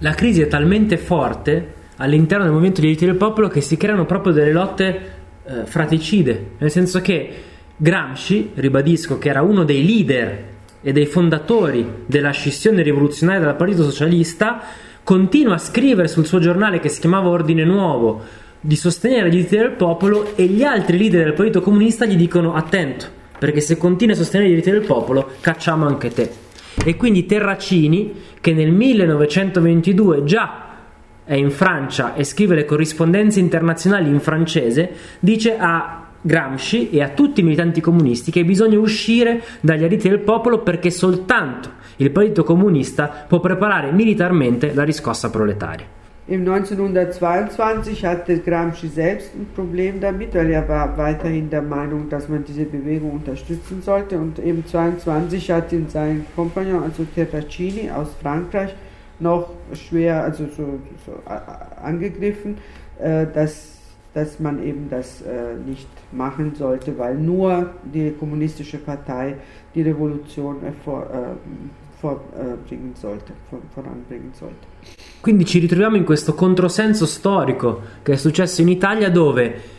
La crisi è talmente forte all'interno del movimento dei diritti del popolo che si creano proprio delle lotte eh, fratricide, nel senso che Gramsci, ribadisco che era uno dei leader e dei fondatori della scissione rivoluzionaria del Partito Socialista, continua a scrivere sul suo giornale che si chiamava Ordine Nuovo di sostenere gli diritti del popolo e gli altri leader del Partito Comunista gli dicono attento, perché se continui a sostenere i diritti del popolo cacciamo anche te. E quindi Terracini, che nel 1922 già è in Francia e scrive le corrispondenze internazionali in francese, dice a Gramsci e a tutti i militanti comunisti che bisogna uscire dagli ariti del popolo perché soltanto il Partito Comunista può preparare militarmente la riscossa proletaria. Im 1922 hatte Gramsci selbst ein Problem damit, weil er war weiterhin der Meinung, dass man diese Bewegung unterstützen sollte. Und im 22 hat ihn sein Kompagnon, also Terracini aus Frankreich, noch schwer, also so, so angegriffen, äh, dass dass man eben das äh, nicht machen sollte, weil nur die kommunistische Partei die Revolution äh, vorbringen sollte, vor, voranbringen sollte. Quindi ci ritroviamo in questo controsenso storico che è successo in Italia dove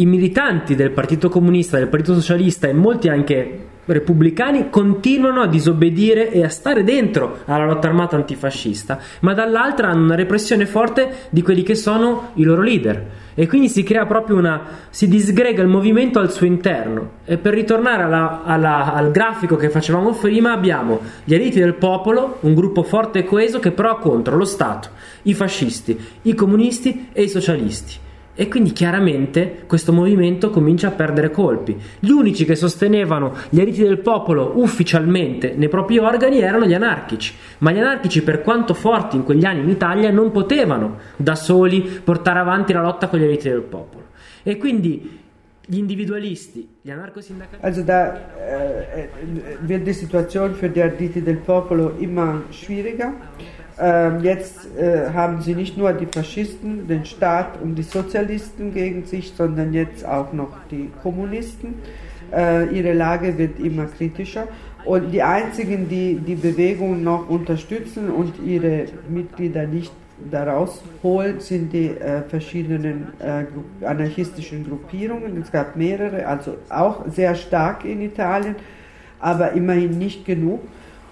i militanti del Partito Comunista, del Partito Socialista e molti anche repubblicani continuano a disobbedire e a stare dentro alla lotta armata antifascista, ma dall'altra hanno una repressione forte di quelli che sono i loro leader. E quindi si crea proprio una. si disgrega il movimento al suo interno. E per ritornare alla, alla, al grafico che facevamo prima, abbiamo gli eliti del popolo, un gruppo forte e coeso che però ha contro lo Stato, i fascisti, i comunisti e i socialisti e quindi chiaramente questo movimento comincia a perdere colpi. Gli unici che sostenevano gli eliti del popolo ufficialmente nei propri organi erano gli anarchici, ma gli anarchici per quanto forti in quegli anni in Italia non potevano da soli portare avanti la lotta con gli eliti del popolo. E quindi gli individualisti, gli anarcosindacalisti. Also da äh, wird die Situation für die Arditi del Popolo immer schwieriger. Ähm, jetzt äh, haben sie nicht nur die Faschisten, den Staat und die Sozialisten gegen sich, sondern jetzt auch noch die Kommunisten. Äh, ihre Lage wird immer kritischer. Und die einzigen, die die Bewegung noch unterstützen und ihre Mitglieder nicht daraus holen, sind die äh, verschiedenen äh, anarchistischen Gruppierungen. Es gab mehrere, also auch sehr stark in Italien, aber immerhin nicht genug.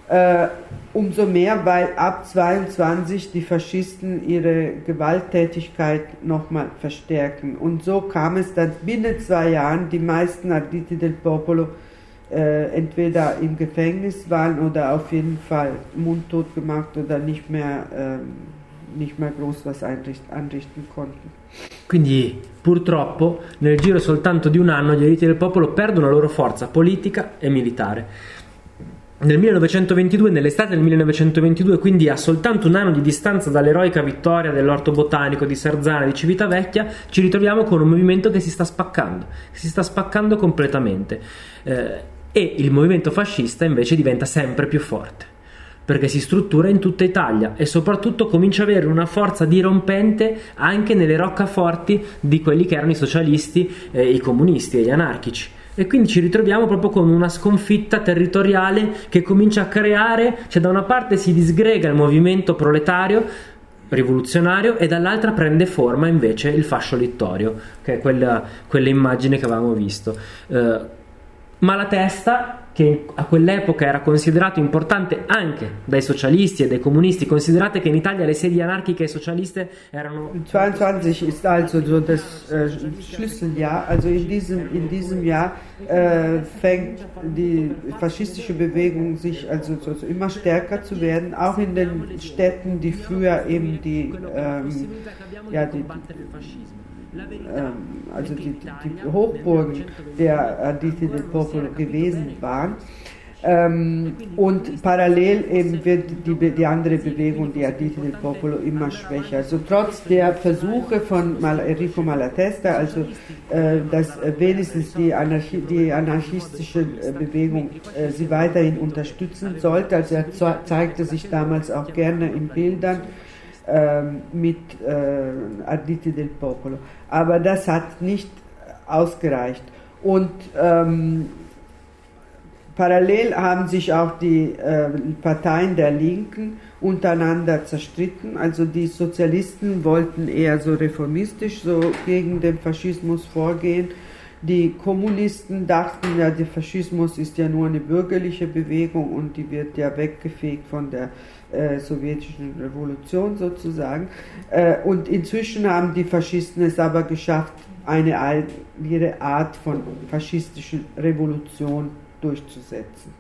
Äh, umso mehr, weil ab 22 die Faschisten ihre Gewalttätigkeit nochmal verstärken. Und so kam es dann binnen zwei Jahren, die meisten Arditi del Popolo äh, entweder im Gefängnis waren oder auf jeden Fall mundtot gemacht oder nicht mehr, äh, nicht mehr groß was anrichten konnten. Quindi purtroppo nel giro soltanto di un anno gli eliti del popolo perdono la loro forza politica e militare. Nel 1922, nell'estate del 1922, quindi a soltanto un anno di distanza dall'eroica vittoria dell'orto botanico di Sarzana e di Civitavecchia, ci ritroviamo con un movimento che si sta spaccando, che si sta spaccando completamente. Eh, e il movimento fascista invece diventa sempre più forte, perché si struttura in tutta Italia e soprattutto comincia ad avere una forza dirompente anche nelle roccaforti di quelli che erano i socialisti, eh, i comunisti e gli anarchici e quindi ci ritroviamo proprio con una sconfitta territoriale che comincia a creare, cioè da una parte si disgrega il movimento proletario rivoluzionario e dall'altra prende forma invece il fascio littorio, che è quella, quell'immagine che avevamo visto. Eh, Malatesta che a quell'epoca era considerato importante anche dai socialisti e dai comunisti, considerate che in Italia le sedi anarchiche e socialiste erano... 22 ist also so das äh, Schlüsseljahr, also in diesem, in diesem Jahr äh, fängt die faschistische Bewegung sich also so, so immer stärker zu werden, auch in den Städten, die früher eben die, ähm, ja, die, die also die, die, Hochburgen der Arditi del Popolo gewesen waren. Ähm, und parallel eben wird die, die andere Bewegung, die Arditi del Popolo, immer schwächer. Also trotz der Versuche von Mal, Enrico Malatesta, also äh, dass wenigstens die, Anarchi die anarchistische äh, Bewegung äh, sie weiterhin unterstützen sollte, also er zeigte sich damals auch gerne in Bildern, ähm, mit äh, Arditi del Popolo. Aber das hat nicht ausgereicht. Und ähm, parallel haben sich auch die äh, Parteien der Linken untereinander zerstritten. Also die Sozialisten wollten eher so reformistisch so gegen den Faschismus vorgehen. Die Kommunisten dachten ja, der Faschismus ist ja nur eine bürgerliche Bewegung und die wird ja weggefegt von der äh, sowjetischen Revolution sozusagen. Äh, und inzwischen haben die Faschisten es aber geschafft, eine ihre Art von faschistischer Revolution durchzusetzen.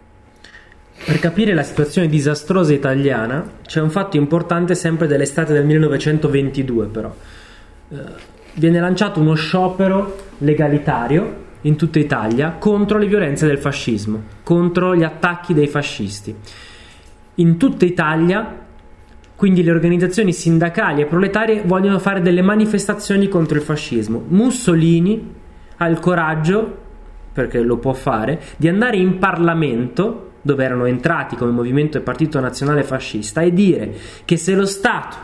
Per capire la situazione disastrosa italiana c'è un fatto importante sempre dell'estate del 1922 però. Eh, viene lanciato uno sciopero legalitario in tutta Italia contro le violenze del fascismo, contro gli attacchi dei fascisti in tutta Italia, quindi le organizzazioni sindacali e proletarie vogliono fare delle manifestazioni contro il fascismo. Mussolini ha il coraggio, perché lo può fare, di andare in Parlamento, dove erano entrati come movimento del Partito Nazionale Fascista, e dire che se lo Stato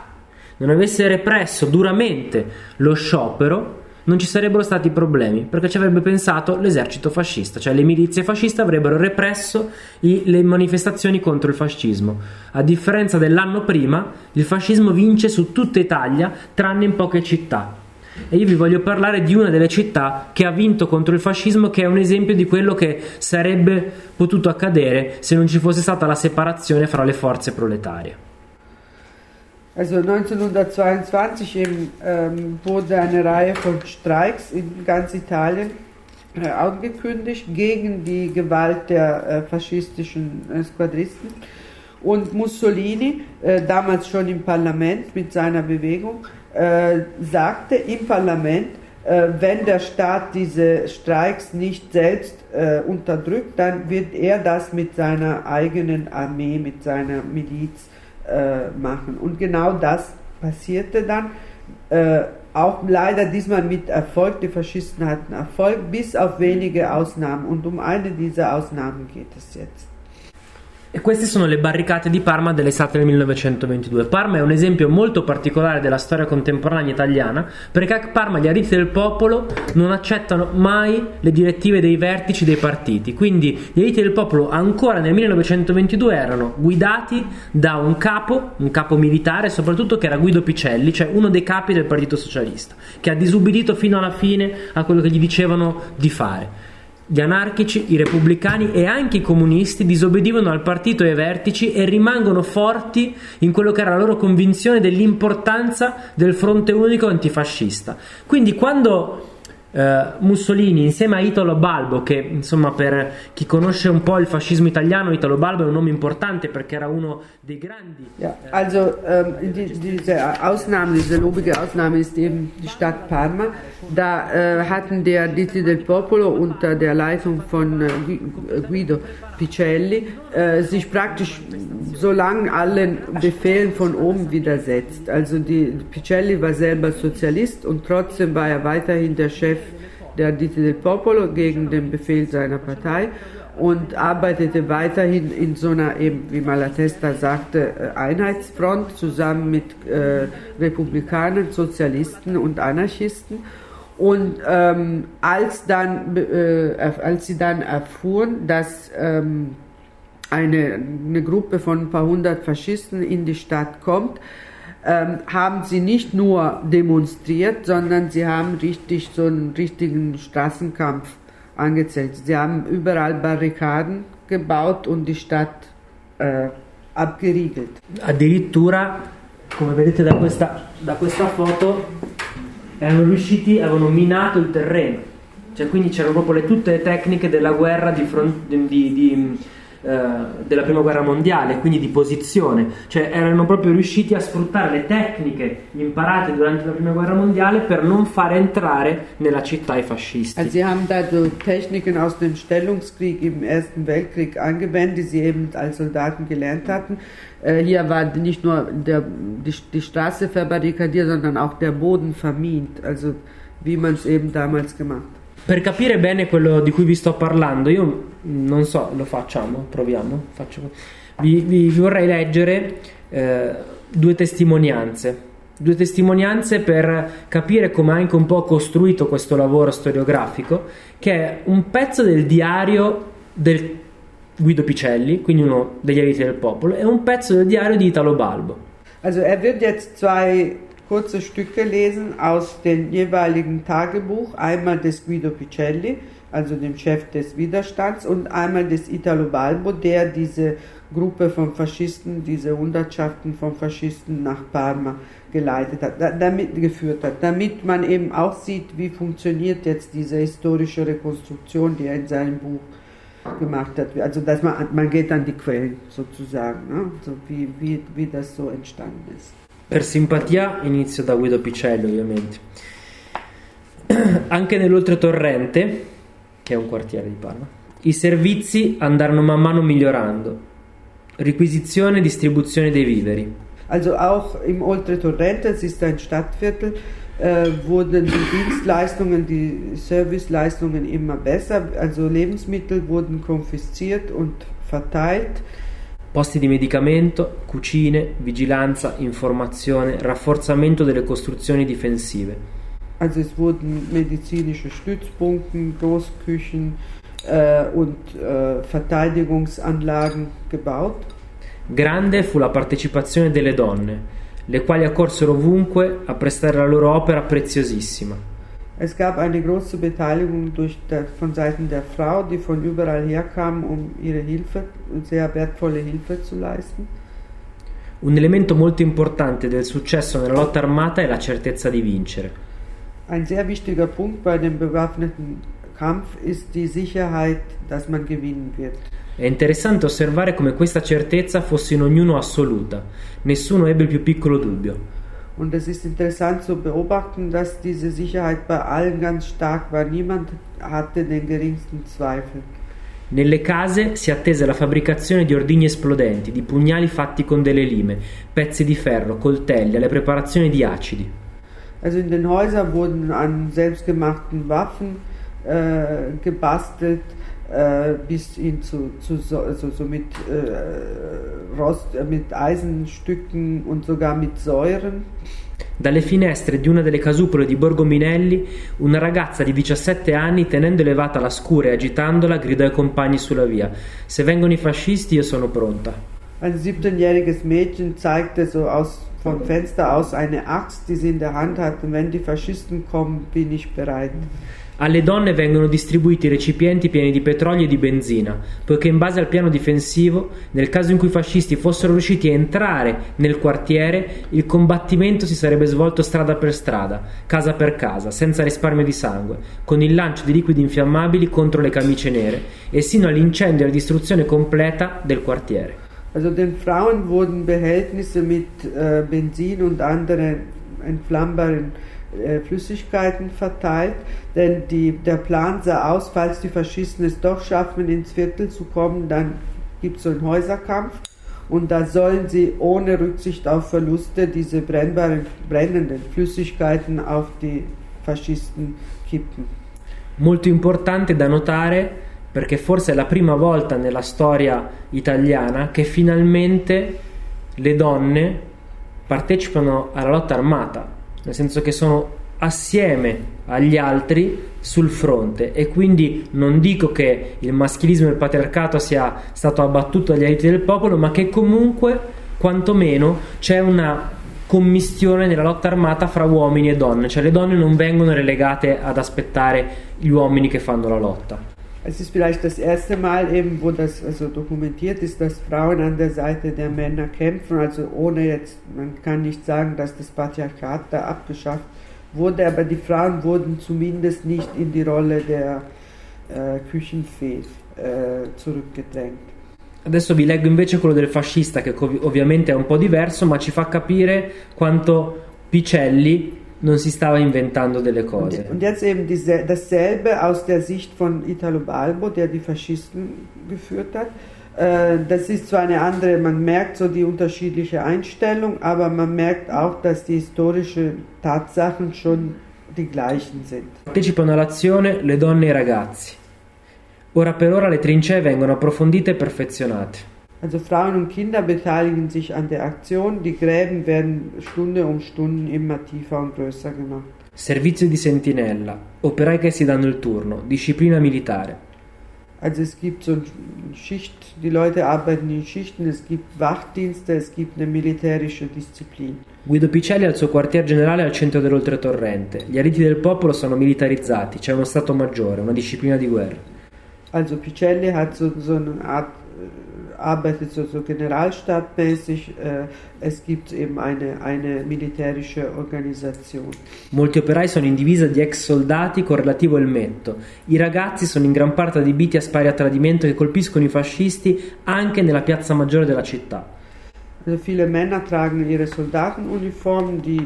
non avesse represso duramente lo sciopero, non ci sarebbero stati problemi, perché ci avrebbe pensato l'esercito fascista, cioè le milizie fasciste avrebbero represso i, le manifestazioni contro il fascismo. A differenza dell'anno prima, il fascismo vince su tutta Italia, tranne in poche città. E io vi voglio parlare di una delle città che ha vinto contro il fascismo, che è un esempio di quello che sarebbe potuto accadere se non ci fosse stata la separazione fra le forze proletarie. Also 1922 eben, ähm, wurde eine Reihe von Streiks in ganz Italien äh, angekündigt gegen die Gewalt der äh, faschistischen äh, Squadristen. Und Mussolini, äh, damals schon im Parlament mit seiner Bewegung, äh, sagte im Parlament, äh, wenn der Staat diese Streiks nicht selbst unterdrückt, dann wird er das mit seiner eigenen Armee, mit seiner Miliz äh, machen. Und genau das passierte dann. Äh, auch leider diesmal mit Erfolg. Die Faschisten hatten Erfolg, bis auf wenige Ausnahmen. Und um eine dieser Ausnahmen geht es jetzt. E queste sono le barricate di Parma dell'estate del 1922. Parma è un esempio molto particolare della storia contemporanea italiana perché a Parma gli ariti del popolo non accettano mai le direttive dei vertici dei partiti. Quindi gli ariti del popolo ancora nel 1922 erano guidati da un capo, un capo militare soprattutto che era Guido Picelli, cioè uno dei capi del Partito Socialista, che ha disubbidito fino alla fine a quello che gli dicevano di fare. Gli anarchici, i repubblicani e anche i comunisti disobbedivano al partito e ai vertici e rimangono forti in quello che era la loro convinzione dell'importanza del fronte unico antifascista. Quindi quando Uh, Mussolini insieme a Italo Balbo, che insomma per chi conosce un po' il fascismo italiano, Italo Balbo è un nome importante perché era uno dei grandi. Ja, also ähm, die, diese Ausnahme, diese lobige Ausnahme ist eben die Stadt Parma. Da äh, hatten der Diti del Popolo unter der Leitung von äh, Guido Picelli äh, sich praktisch so lange allen Befehlen von oben widersetzt. Also die, Picelli war selber Sozialist und trotzdem war er weiterhin der Chef der Dite del Popolo gegen den Befehl seiner Partei und arbeitete weiterhin in so einer, eben, wie Malatesta sagte, äh, Einheitsfront zusammen mit äh, Republikanern, Sozialisten und Anarchisten. Und ähm, als, dann, äh, als sie dann erfuhren, dass ähm, eine, eine Gruppe von ein paar hundert Faschisten in die Stadt kommt, ähm, haben sie nicht nur demonstriert, sondern sie haben richtig so einen richtigen Straßenkampf angezählt. Sie haben überall Barrikaden gebaut und die Stadt äh, abgeriegelt. Addirittura, come vedete da questa, da questa foto, erano riusciti, avevano minato il terreno. Cioè, quindi c'erano proprio le, tutte le tecniche della guerra di, front, di, di della prima guerra mondiale, quindi di posizione, cioè erano proprio riusciti a sfruttare le tecniche imparate durante la prima guerra mondiale per non fare entrare nella città i fascisti. Also sie haben da so Techniken aus dem Stellungskrieg im Ersten Weltkrieg angewendet, die sie eben als Soldaten gelernt hatten. Äh, hier war nicht nur der, die, die Straße verbarrikadiert, sondern auch der Boden vermint, also wie man es eben damals gemacht hat. Per capire bene quello di cui vi sto parlando, io non so, lo facciamo, proviamo. Faccio. Vi, vi, vorrei leggere eh, due testimonianze. Due testimonianze per capire come anche un po' costruito questo lavoro storiografico, che è un pezzo del diario del Guido Picelli, quindi uno degli eriti del popolo, e un pezzo del diario di Italo Balbo. Also er wird jetzt zwei kurze Stücke lesen aus dem jeweiligen Tagebuch, einmal des Guido Picelli, also dem Chef des Widerstands, und einmal des Italo Balbo, der diese Gruppe von Faschisten, diese Hundertschaften von Faschisten nach Parma geleitet hat, damit geführt hat, damit man eben auch sieht, wie funktioniert jetzt diese historische Rekonstruktion, die er in seinem Buch gemacht hat. Also dass man, man geht an die Quellen sozusagen, ne? so wie, wie, wie das so entstanden ist. Per simpatia inizio da Guido Picelli ovviamente. (clears throat) Anche nell'oltretorrente, che è un quartiere di Parma, i servizi andarono man mano migliorando. Requisizione e distribuzione dei viveri. Also auch im Oltretorrente, es ist ein Stadtviertel, äh, wurden die Dienstleistungen, die Serviceleistungen immer besser. Also Lebensmittel wurden konfisziert und verteilt. Posti di medicamento, cucine, vigilanza, informazione, rafforzamento delle costruzioni difensive. Also es wurden medizinische Stützpunkte, Großküchen äh, und äh, Verteidigungsanlagen gebaut. Grande fu la partecipazione delle donne, le quali accorsero ovunque a prestare la loro opera preziosissima. Es gab eine große Beteiligung durch der, von Seiten der Frau, die von überall herkamen, um ihre Hilfe, sehr wertvolle Hilfe zu leisten. Un elemento molto importante del successo nella lotta armata è la certezza di vincere. Ein sehr wichtiger Punkt bei dem bewaffneten Kampf ist die Sicherheit, dass man gewinnen wird. È interessante osservare come questa certezza fosse in ognuno assoluta, nessuno ebbe il più piccolo dubbio. Und es ist interessant zu beobachten, dass diese Sicherheit bei allen ganz stark war. Niemand hatte den geringsten Zweifel. Nelle case si attese la fabbricazione di ordigni esplodenti, di pugnali fatti con delle lime, pezzi di ferro, coltelli, alle preparazioni di acidi. Also in den Häusern wurden an selbstgemachten Waffen äh, gebastelt, äh, bis hin zu, zu so, also so mit, äh, Rost, äh, mit Eisenstücken und sogar mit Säuren. Dalle finestre di una delle casupole di Borgo Minelli, una ragazza di 17 anni, tenendo elevata la scura e agitandola, gridò ai compagni sulla via: Se vengono i fascisti, io sono pronta. Ein 17-jähriges Mädchen zeigte so aus, vom Fenster aus eine Axt, die sie in der Hand hatte. Wenn die Faschisten kommen, bin ich bereit. Alle donne vengono distribuiti recipienti pieni di petrolio e di benzina, poiché in base al piano difensivo, nel caso in cui i fascisti fossero riusciti a entrare nel quartiere, il combattimento si sarebbe svolto strada per strada, casa per casa, senza risparmio di sangue, con il lancio di liquidi infiammabili contro le camicie nere e sino all'incendio e alla distruzione completa del quartiere. Also den Frauen wurden Behältnisse mit äh, Benzin und anderen entflammbaren äh, Flüssigkeiten verteilt, denn die, der Plan sah aus, falls die Faschisten es doch schaffen, ins Viertel zu kommen, dann gibt es so einen Häuserkampf und da sollen sie ohne Rücksicht auf Verluste diese brennbaren, brennenden Flüssigkeiten auf die Faschisten kippen. Molto importante da notare perché forse è la prima volta nella storia italiana che finalmente le donne partecipano alla lotta armata nel senso che sono assieme agli altri sul fronte e quindi non dico che il maschilismo e il patriarcato sia stato abbattuto dagli aiuti del popolo, ma che comunque quantomeno c'è una commistione nella lotta armata fra uomini e donne, cioè le donne non vengono relegate ad aspettare gli uomini che fanno la lotta. Es ist vielleicht das erste Mal eben, wo das also dokumentiert ist, dass Frauen an der Seite der Männer kämpfen. Also ohne jetzt, man kann nicht sagen, dass das Patriarchat da abgeschafft wurde, aber die Frauen wurden zumindest nicht in die Rolle der äh, Küchenfee äh, zurückgedrängt. Adesso vi leggo invece quello del fascista, che ovviamente è un po' diverso, ma ci fa capire quanto Picelli non si stava inventando delle cose. Und jetzt eben diese, dasselbe aus der Sicht von Italo Balbo, der die Faschisten geführt hat. Äh, das ist zwar eine andere, man merkt so die unterschiedliche Einstellung, aber man merkt auch, dass die historischen Tatsachen schon die gleichen sind. Partecipano all'azione le donne e i ragazzi. Ora per ora le trincee vengono approfondite e perfezionate. Also Frauen und Kinder beteiligen sich an der Aktion. Die Gräben werden Stunde um Stunde immer tiefer und größer gemacht. Servizio di sentinella, operai che si danno il turno, disciplina militare. Also es gibt so Schicht, die Leute arbeiten in Schichten, es gibt Wachdienste, es gibt eine militärische Disziplin. Guido Picelli ha il suo quartier generale al centro dell'oltretorrente. Gli ariti del popolo sono militarizzati, c'è uno stato maggiore, una disciplina di guerra. Also Picelli hat so, so eine Art arbeitet so, so generalstabmäßig, äh, es gibt eben eine, eine militärische Organisation. Molti operai sono in divisa di ex soldati con relativo elmetto. I ragazzi sono in gran parte adibiti a spari a tradimento che colpiscono i fascisti anche nella piazza maggiore della città. Also viele Männer tragen ihre Soldatenuniformen, die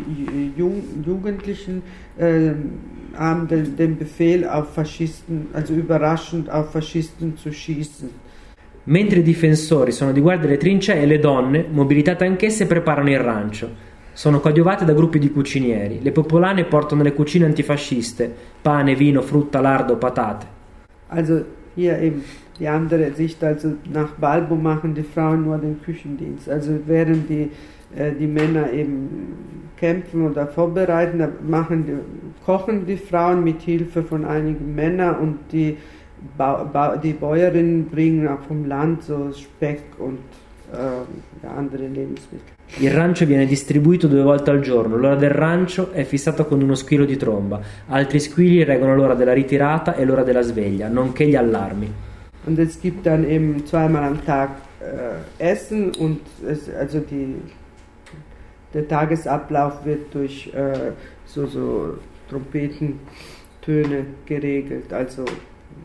Jugendlichen äh, haben den, den Befehl auf Faschisten, also überraschend auf Faschisten zu schießen. Mentre i difensori sono di guardia alle trincee e le donne, mobilitate anch'esse, preparano il rancio. Sono coadiuvate da gruppi di cucinieri. Le popolane portano le cucine antifasciste, pane, vino, frutta, lardo, patate. Also hier eben die andere Sicht, also nach Balbo machen die Frauen nur den Küchendienst. Also während die äh, die Männer eben kämpfen oder vorbereiten. Machen die, kochen die Frauen mit Hilfe von einigen Männern und die, ba ba die Bäuerinnen bringen vom Land so Speck und äh, andere Lebensmittel. Il rancio viene distribuito due volte al giorno. L'ora del rancio è fissata con uno squillo di tromba. Altri squilli regolano l'ora della ritirata e l'ora della sveglia, nonché gli allarmi. Und es gibt dann eben zweimal am Tag äh, Essen und es, also die, der Tagesablauf wird durch äh, so, so Trompetentöne geregelt, also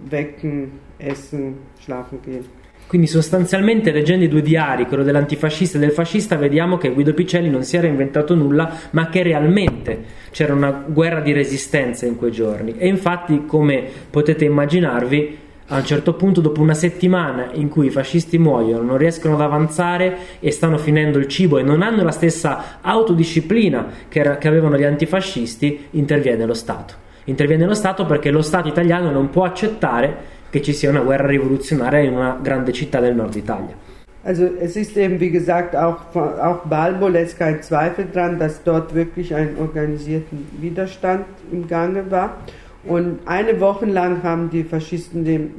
wecken, essen, schlafen gehen. Quindi sostanzialmente leggendo i due diari, quello dell'antifascista e del fascista, vediamo che Guido Picelli non si era inventato nulla, ma che realmente c'era una guerra di resistenza in quei giorni. E infatti, come potete immaginarvi, a un certo punto, dopo una settimana in cui i fascisti muoiono, non riescono ad avanzare e stanno finendo il cibo e non hanno la stessa autodisciplina che, era, che avevano gli antifascisti, interviene lo Stato. Interviene lo Stato perché lo Stato italiano non può accettare che ci sia una guerra rivoluzionaria in una grande città del nord Italia. Also es ist eben, wie gesagt, auch, auch Balbo lässt keinen Zweifel dran, dass dort wirklich ein organisierten Widerstand im Gange war. Und eine Woche lang haben die Faschisten dem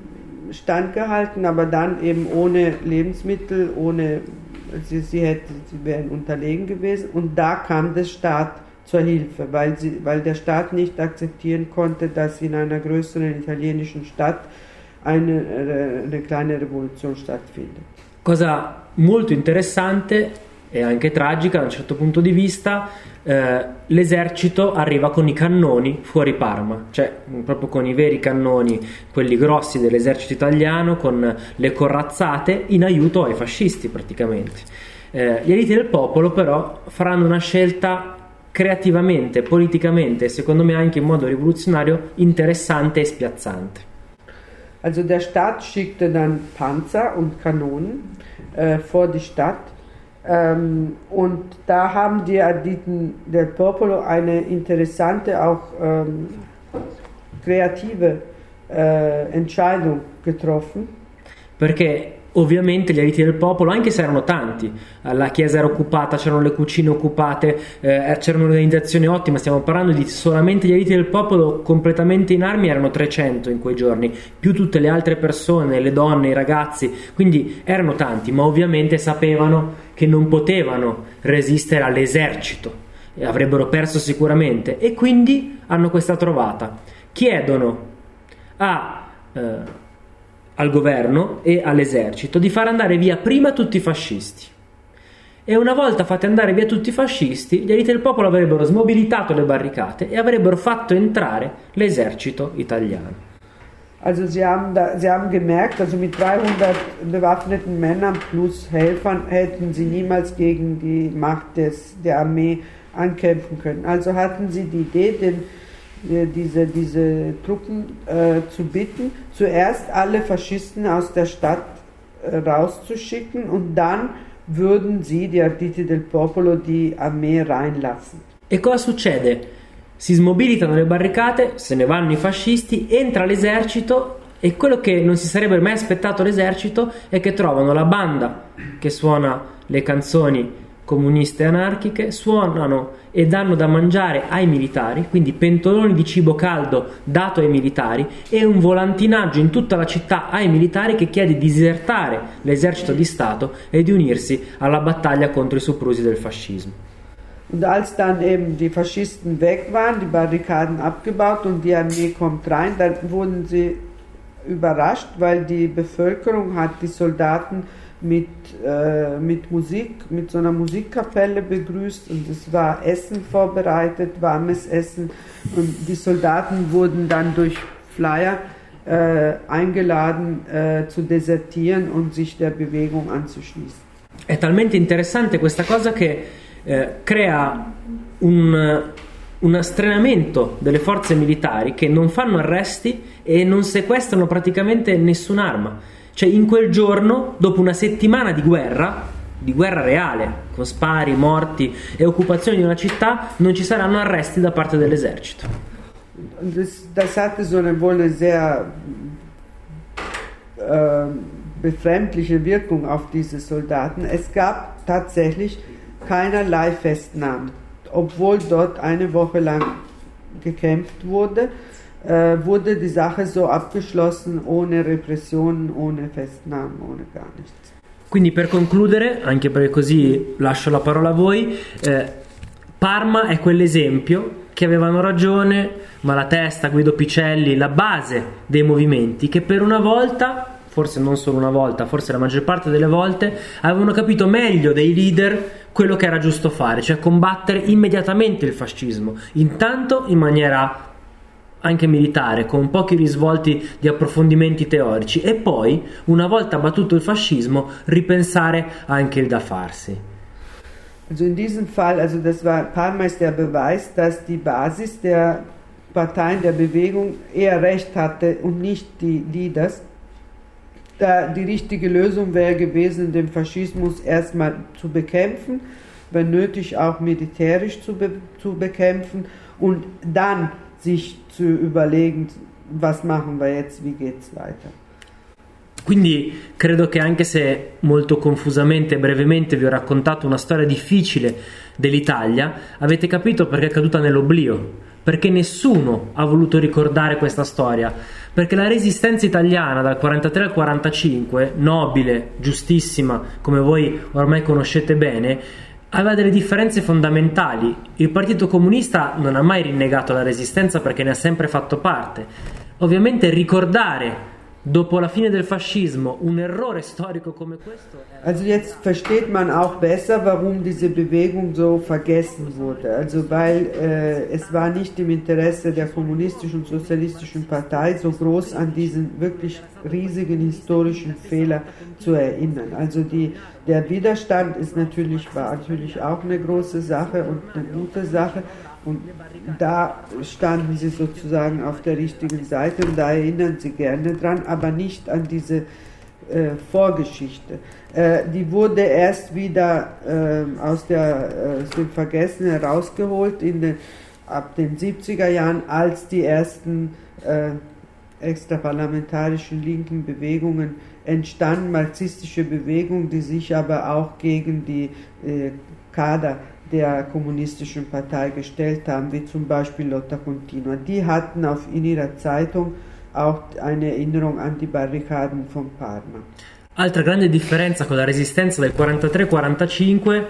Stand gehalten, aber dann eben ohne Lebensmittel, ohne, sie, sie, hätte, sie wären unterlegen gewesen. Und da kam der Staat zur Hilfe, weil, sie, weil der Staat nicht akzeptieren konnte, dass in einer größeren italienischen Stadt eine, äh, eine kleine rivoluzione stattfindet. Cosa molto interessante e anche tragica da un certo punto di vista, eh, l'esercito arriva con i cannoni fuori Parma, cioè proprio con i veri cannoni, quelli grossi dell'esercito italiano, con le corazzate in aiuto ai fascisti praticamente. Eh, gli eliti del popolo però faranno una scelta creativamente, politicamente e secondo me anche in modo rivoluzionario interessante e spiazzante. Also der Staat schickte dann Panzer und Kanonen äh, vor die Stadt. Ähm, und da haben die Aditen del Popolo eine interessante, auch ähm, kreative äh, Entscheidung getroffen. Perché Ovviamente gli eliti del popolo, anche se erano tanti, la chiesa era occupata, c'erano le cucine occupate, eh, c'era un'organizzazione ottima, stiamo parlando di solamente gli eliti del popolo completamente in armi erano 300 in quei giorni, più tutte le altre persone, le donne, i ragazzi, quindi erano tanti, ma ovviamente sapevano che non potevano resistere all'esercito, avrebbero perso sicuramente e quindi hanno questa trovata. Chiedono a... Eh, al governo e all'esercito di far andare via prima tutti i fascisti. E una volta fatti andare via tutti i fascisti, gli elite del popolo avrebbero smobilitato le barricate e avrebbero fatto entrare l'esercito italiano. Also sie haben, da, sie haben gemerkt, also mit 300 bewaffneten Männern plus Helfern hätten sie niemals gegen die Macht des, der Armee ankämpfen können. Also hatten sie die Idee, den diese, diese Truppen äh, zu bitten, zuerst alle Faschisten aus der Stadt äh, rauszuschicken und dann würden sie, die Arditi del Popolo, die Armee reinlassen. E cosa succede? Si smobilitano le barricate, se ne vanno i fascisti, entra l'esercito e quello che non si sarebbe mai aspettato l'esercito è che trovano la banda che suona le canzoni comuniste anarchiche suonano e danno da mangiare ai militari, quindi pentoloni di cibo caldo dato ai militari e un volantinaggio in tutta la città ai militari che chiede di disertare l'esercito di Stato e di unirsi alla battaglia contro i soprusi del fascismo. Und als dann eben die Faschisten weg waren, die Barrikaden abgebaut und die Armee kommt rein, dann wurden sie überrascht, weil die Bevölkerung hat die Soldaten mit, äh, mit Musik, mit so einer Musikkapelle begrüßt und es war Essen vorbereitet, warmes Essen und die Soldaten wurden dann durch Flyer äh, eingeladen äh, zu desertieren und sich der Bewegung anzuschließen. È talmente interessante questa cosa che eh, crea un, un astrenamento delle forze militari che non fanno arresti e non sequestrano praticamente nessun'arma cioè in quel giorno, dopo una settimana di guerra, di guerra reale, con spari, morti e occupazione di una città, non ci saranno arresti da parte dell'esercito. Das, das hatte so eine wohl sehr äh, befremdliche Wirkung auf diese Soldaten. Es gab tatsächlich keinerlei Festnahmen, obwohl dort eine Woche lang gekämpft wurde wurde die Sache so abgeschlossen ohne Repressionen, ohne Festnahmen, ohne gar nichts. Quindi per concludere, anche perché così lascio la parola a voi, eh, Parma è quell'esempio che avevano ragione Malatesta, Guido Picelli, la base dei movimenti che per una volta, forse non solo una volta, forse la maggior parte delle volte, avevano capito meglio dei leader quello che era giusto fare, cioè combattere immediatamente il fascismo, intanto in maniera anche militare, con pochi risvolti di approfondimenti teorici e poi, una volta battuto il fascismo, ripensare anche il da farsi. Also in diesem Fall, also das war Palmer ist der Beweis, dass die Basis der Parteien der Bewegung eher recht hatte und nicht die Leaders. Da die richtige Lösung wäre gewesen, den Faschismus erstmal zu bekämpfen, wenn nötig auch militärisch zu, be zu bekämpfen und dann sich zu überlegen, was machen wir jetzt, wie geht's weiter. Quindi credo che anche se molto confusamente e brevemente vi ho raccontato una storia difficile dell'Italia, avete capito perché è caduta nell'oblio, perché nessuno ha voluto ricordare questa storia, perché la resistenza italiana dal 43 al 45, nobile, giustissima, come voi ormai conoscete bene, aveva delle differenze fondamentali. Il Partito Comunista non ha mai rinnegato la resistenza perché ne ha sempre fatto parte. Ovviamente ricordare dopo la fine del fascismo un errore storico come questo. Also jetzt versteht man auch besser, warum diese Bewegung so vergessen wurde. Also weil äh, es war nicht im Interesse der kommunistischen und sozialistischen Partei so groß an diesen wirklich riesigen historischen Fehler zu erinnern. Also die, der Widerstand ist natürlich war natürlich auch eine große Sache und eine gute Sache. Und da standen sie sozusagen auf der richtigen Seite und da erinnern sie gerne dran, aber nicht an diese äh, Vorgeschichte. Äh, die wurde erst wieder äh, aus, der, aus dem Vergessen herausgeholt in den, ab den 70er Jahren, als die ersten äh, extraparlamentarischen linken Bewegungen entstanden, marxistische Bewegungen, die sich aber auch gegen die äh, Kader der kommunistischen Partei gestellt haben, wie zum Beispiel Lotta Continua. Die hatten auf, in ihrer Zeitung auch eine Erinnerung an die Barrikaden von Parma. Altra grande differenza con la resistenza del 43-45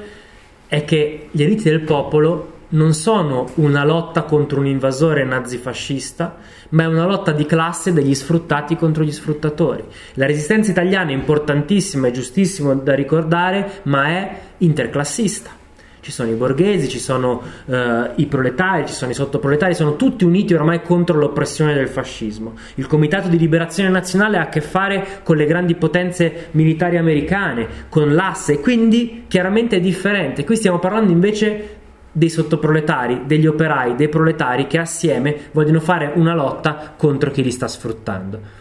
è che gli eliti del popolo non sono una lotta contro un invasore nazifascista, ma è una lotta di classe degli sfruttati contro gli sfruttatori. La resistenza italiana è importantissima e giustissimo da ricordare, ma è interclassista ci sono i borghesi, ci sono eh, i proletari, ci sono i sottoproletari, sono tutti uniti ormai contro l'oppressione del fascismo. Il Comitato di Liberazione Nazionale ha a che fare con le grandi potenze militari americane, con l'asse, quindi chiaramente è differente. Qui stiamo parlando invece dei sottoproletari, degli operai, dei proletari che assieme vogliono fare una lotta contro chi li sta sfruttando.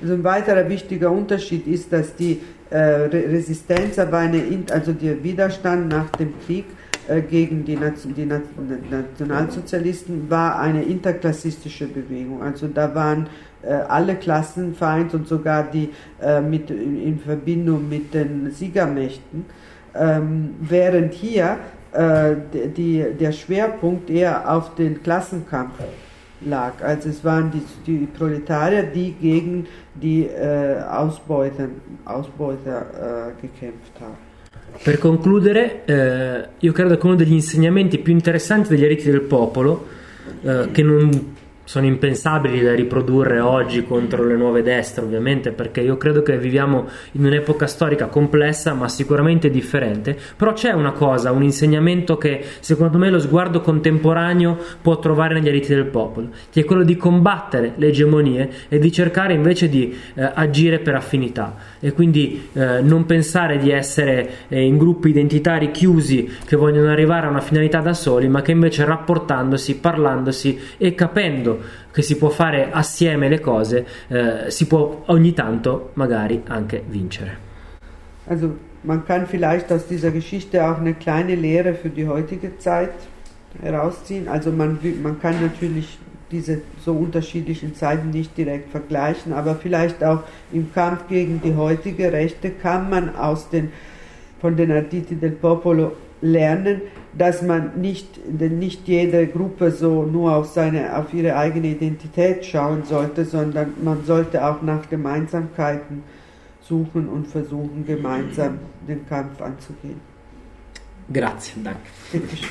Also ein weiterer wichtiger Unterschied ist, dass die äh, Resistenz also der Widerstand nach dem Krieg äh, gegen die, Nation, die Nationalsozialisten war eine interklassistische Bewegung. Also da waren äh, alle Klassen vereint und sogar die äh, mit, in Verbindung mit den Siegermächten. Ähm, während hier äh, die, der Schwerpunkt eher auf den Klassenkampf lag. Also es waren die, die Proletarier, die gegen die äh, Ausbeuter, Ausbeuter äh, gekämpft haben. Per concludere, eh, io credo che uno degli insegnamenti più interessanti degli eriti del popolo, eh, che non sono impensabili da riprodurre oggi contro le nuove destre, ovviamente, perché io credo che viviamo in un'epoca storica complessa, ma sicuramente differente. Però c'è una cosa, un insegnamento che secondo me lo sguardo contemporaneo può trovare negli eliti del popolo, che è quello di combattere le egemonie e di cercare invece di eh, agire per affinità e quindi eh, non pensare di essere eh, in gruppi identitari chiusi che vogliono arrivare a una finalità da soli, ma che invece rapportandosi, parlandosi e capendo che si può fare assieme le cose, eh, si può ogni tanto magari anche vincere. Also man kann vielleicht aus dieser Geschichte auch eine kleine Lehre für die heutige Zeit herausziehen. Also man, man kann natürlich diese so unterschiedlichen Zeiten nicht direkt vergleichen, aber vielleicht auch im Kampf gegen die heutige Rechte kann man aus den, von den Arditi del Popolo lernen, dass man nicht, nicht jede Gruppe so nur auf, seine, auf ihre eigene Identität schauen sollte, sondern man sollte auch nach Gemeinsamkeiten suchen und versuchen, gemeinsam den Kampf anzugehen. Grazie, danke. Bitteschön.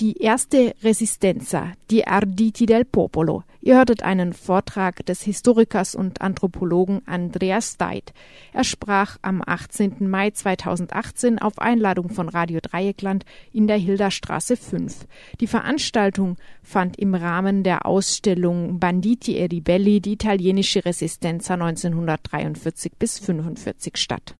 Die erste Resistenza, die Arditi del Popolo. Ihr hörtet einen Vortrag des Historikers und Anthropologen Andreas Steit. Er sprach am 18. Mai 2018 auf Einladung von Radio Dreieckland in der Hilderstraße 5. Die Veranstaltung fand im Rahmen der Ausstellung Banditi e Ribelli die italienische Resistenza 1943 bis 1945 statt.